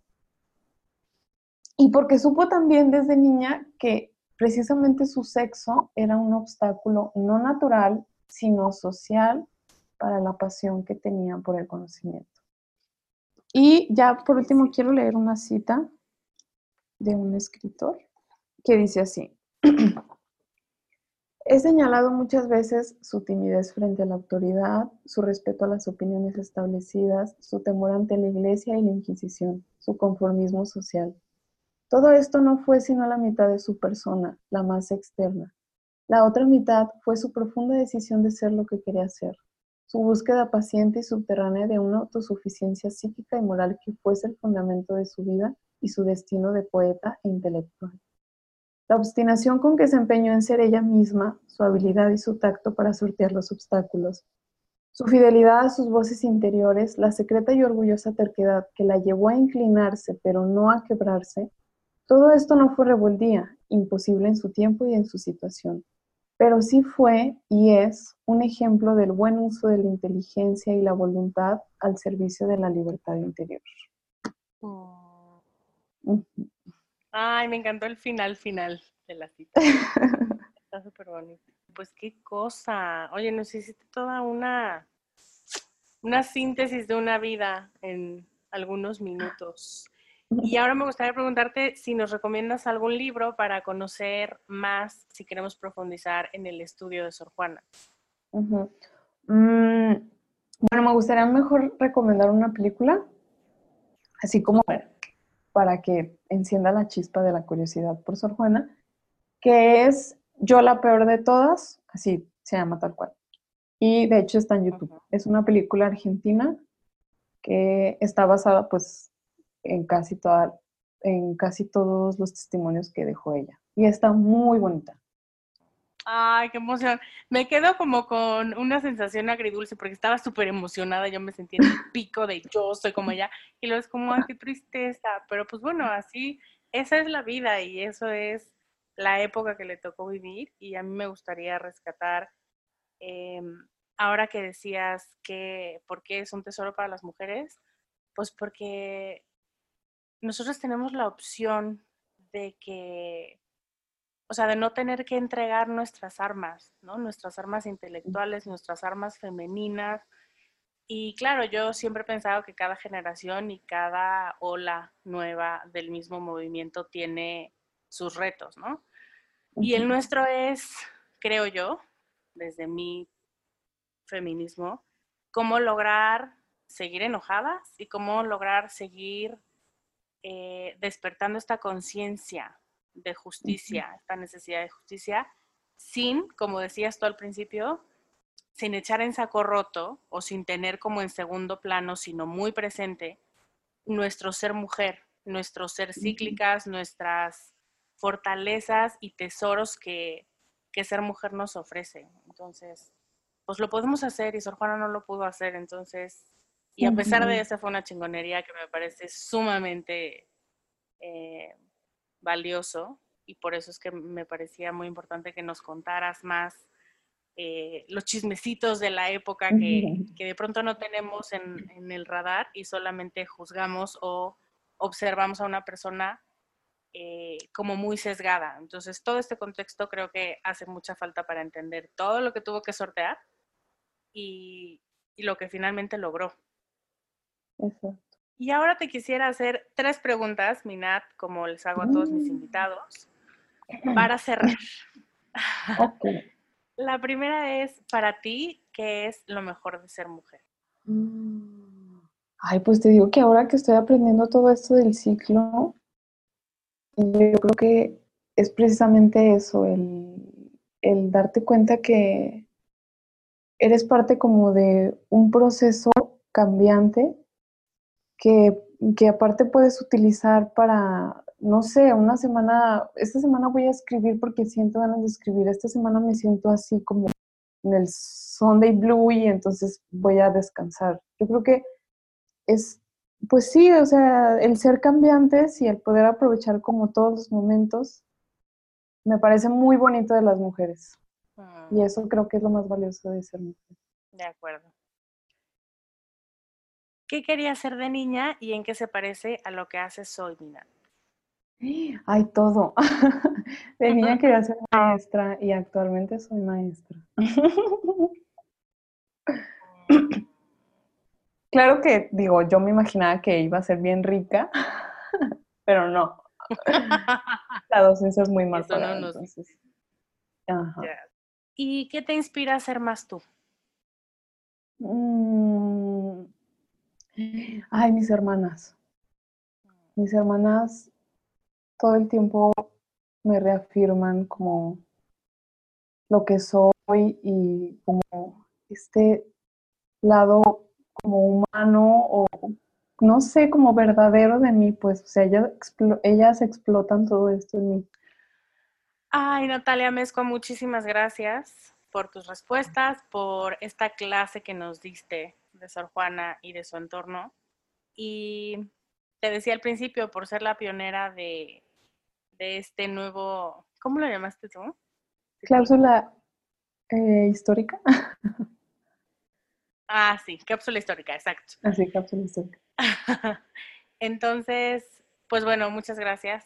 Y porque supo también desde niña que precisamente su sexo era un obstáculo no natural, sino social para la pasión que tenía por el conocimiento. Y ya por último quiero leer una cita de un escritor que dice así. He señalado muchas veces su timidez frente a la autoridad, su respeto a las opiniones establecidas, su temor ante la iglesia y la Inquisición, su conformismo social. Todo esto no fue sino la mitad de su persona, la más externa. La otra mitad fue su profunda decisión de ser lo que quería ser, su búsqueda paciente y subterránea de una autosuficiencia psíquica y moral que fuese el fundamento de su vida y su destino de poeta e intelectual. La obstinación con que se empeñó en ser ella misma, su habilidad y su tacto para sortear los obstáculos, su fidelidad a sus voces interiores, la secreta y orgullosa terquedad que la llevó a inclinarse pero no a quebrarse, todo esto no fue rebeldía, imposible en su tiempo y en su situación, pero sí fue y es un ejemplo del buen uso de la inteligencia y la voluntad al servicio de la libertad interior. Oh. Ay, me encantó el final final de la cita. Está súper bonito. Pues qué cosa. Oye, nos hiciste toda una, una síntesis de una vida en algunos minutos. Y ahora me gustaría preguntarte si nos recomiendas algún libro para conocer más, si queremos profundizar en el estudio de Sor Juana. Mm, bueno, me gustaría mejor recomendar una película, así como para que encienda la chispa de la curiosidad por Sor Juana, que es Yo la peor de todas, así se llama tal cual. Y de hecho está en YouTube. Es una película argentina que está basada pues en casi, toda, en casi todos los testimonios que dejó ella. Y está muy bonita. Ay, qué emoción. Me quedo como con una sensación agridulce porque estaba súper emocionada. Yo me sentía en el pico de yo soy como ella. Y luego es como, ay, qué tristeza. Pero pues bueno, así, esa es la vida y eso es la época que le tocó vivir. Y a mí me gustaría rescatar, em, ahora que decías que, ¿por qué es un tesoro para las mujeres? Pues porque nosotros tenemos la opción de que o sea, de no tener que entregar nuestras armas, ¿no? Nuestras armas intelectuales, nuestras armas femeninas. Y claro, yo siempre he pensado que cada generación y cada ola nueva del mismo movimiento tiene sus retos, ¿no? Y el nuestro es, creo yo, desde mi feminismo, cómo lograr seguir enojadas y cómo lograr seguir eh, despertando esta conciencia de justicia, esta necesidad de justicia, sin, como decías tú al principio, sin echar en saco roto o sin tener como en segundo plano, sino muy presente, nuestro ser mujer, nuestro ser cíclicas, nuestras fortalezas y tesoros que, que ser mujer nos ofrece. Entonces, pues lo podemos hacer y Sor Juana no lo pudo hacer, entonces, y a pesar de eso fue una chingonería que me parece sumamente eh, valioso y por eso es que me parecía muy importante que nos contaras más eh, los chismecitos de la época que, de pronto no tenemos en, el radar y solamente juzgamos o observamos a una persona eh, como muy sesgada. Entonces, todo este contexto creo que hace mucha falta para entender todo lo que tuvo que sortear y, y lo que finalmente logró. Exacto. Y ahora te quisiera hacer tres preguntas, Minat, como les hago a todos mis mm. invitados, para cerrar. La primera es, para ti, ¿qué es lo mejor de ser mujer? Mm. Ay, pues te digo que ahora que estoy aprendiendo todo esto del ciclo, yo creo que es precisamente eso, el, el darte cuenta que eres parte como de un proceso cambiante que, que aparte puedes utilizar para, no sé, una semana, esta semana voy a escribir porque siento ganas de escribir, esta semana me siento así como en el Sunday Blue y entonces voy a descansar. Yo creo que es, pues sí, o sea, el ser cambiantes y el poder aprovechar como todos los momentos, me parece muy bonito de las mujeres. Y Mm, eso creo que es lo más valioso de ser mujer. de acuerdo. ¿Qué quería ser de niña y en qué se parece a lo que haces hoy, Nina? Hay todo. De niña quería ser maestra y actualmente soy maestra. Claro que, digo, yo me imaginaba que iba a ser bien rica, pero no. La docencia es muy mal Eso no pagada, nos-. ¿Y qué te inspira a ser más tú? Mm. Ay, mis hermanas. Mis hermanas todo el tiempo me reafirman como lo que soy y como este lado como humano o no sé, como verdadero de mí, pues, o sea, ellas, ellas explotan todo esto en mí. Ay, Natalia Mezco, muchísimas gracias por tus respuestas, por esta clase que nos diste de Sor Juana y de su entorno. Y te decía al principio, por ser la pionera de, de este nuevo, ¿cómo lo llamaste tú? Cláusula eh, histórica, Ah, sí, cápsula histórica, exacto. así, cápsula histórica. Entonces, pues bueno, muchas gracias.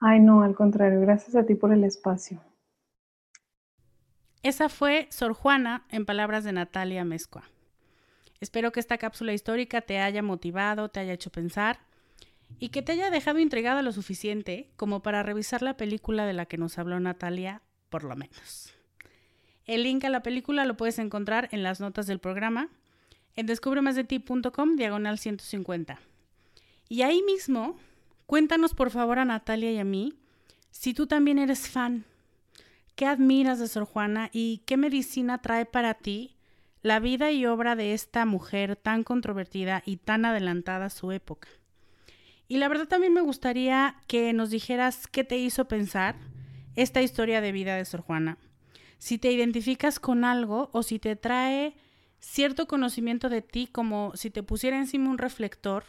Ay, no, al contrario, gracias a ti por el espacio. Esa fue Sor Juana en palabras de Natalia Mezcua. Espero que esta cápsula histórica te haya motivado, te haya hecho pensar y que te haya dejado intrigada lo suficiente como para revisar la película de la que nos habló Natalia, por lo menos. El link a la película lo puedes encontrar en las notas del programa en descubremasdeti.com diagonal 150. Y ahí mismo, cuéntanos por favor a Natalia y a mí si tú también eres fan ¿Qué admiras de Sor Juana y qué medicina trae para ti la vida y obra de esta mujer tan controvertida y tan adelantada a su época? Y la verdad también me gustaría que nos dijeras qué te hizo pensar esta historia de vida de Sor Juana. Si te identificas con algo o si te trae cierto conocimiento de ti como si te pusiera encima un reflector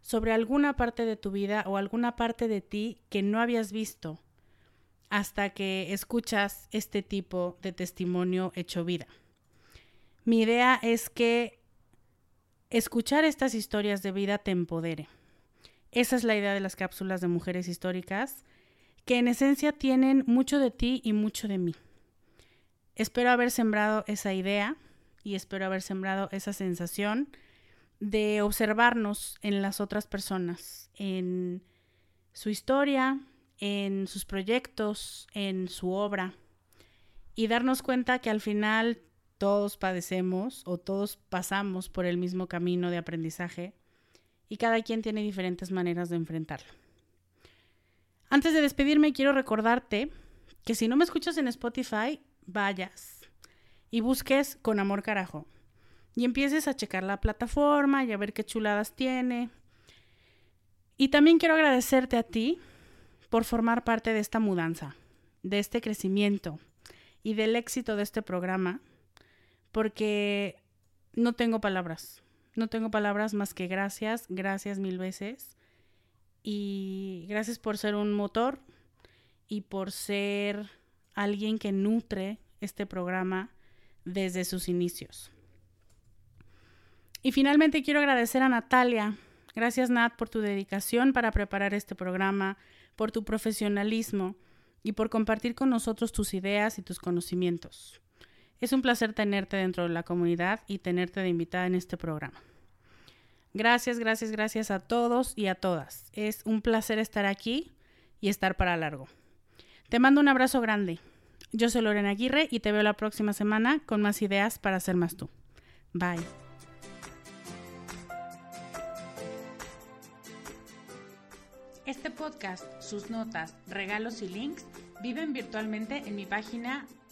sobre alguna parte de tu vida o alguna parte de ti que no habías visto hasta que escuchas este tipo de testimonio hecho vida. Mi idea es que escuchar estas historias de vida te empodere. Esa es la idea de las cápsulas de mujeres históricas, que en esencia tienen mucho de ti y mucho de mí. Espero haber sembrado esa idea y espero haber sembrado esa sensación de observarnos en las otras personas, en su historia, en sus proyectos, en su obra, y darnos cuenta que al final todos padecemos o todos pasamos por el mismo camino de aprendizaje y cada quien tiene diferentes maneras de enfrentarlo. Antes de despedirme, quiero recordarte que si no me escuchas en Spotify, vayas y busques con amor carajo y empieces a checar la plataforma y a ver qué chuladas tiene. Y también quiero agradecerte a ti por formar parte de esta mudanza, de este crecimiento y del éxito de este programa, porque no tengo palabras, no tengo palabras más que gracias, gracias mil veces y gracias por ser un motor y por ser alguien que nutre este programa desde sus inicios. Y finalmente quiero agradecer a Natalia. Gracias Nat por tu dedicación para preparar este programa, por tu profesionalismo y por compartir con nosotros tus ideas y tus conocimientos. Es un placer tenerte dentro de la comunidad y tenerte de invitada en este programa. Gracias, gracias, gracias a todos y a todas. Es un placer estar aquí y estar para largo. Te mando un abrazo grande. Yo soy Lorena Aguirre y te veo la próxima semana con más ideas para ser más tú. Bye. Este podcast, sus notas, regalos y links viven virtualmente en mi página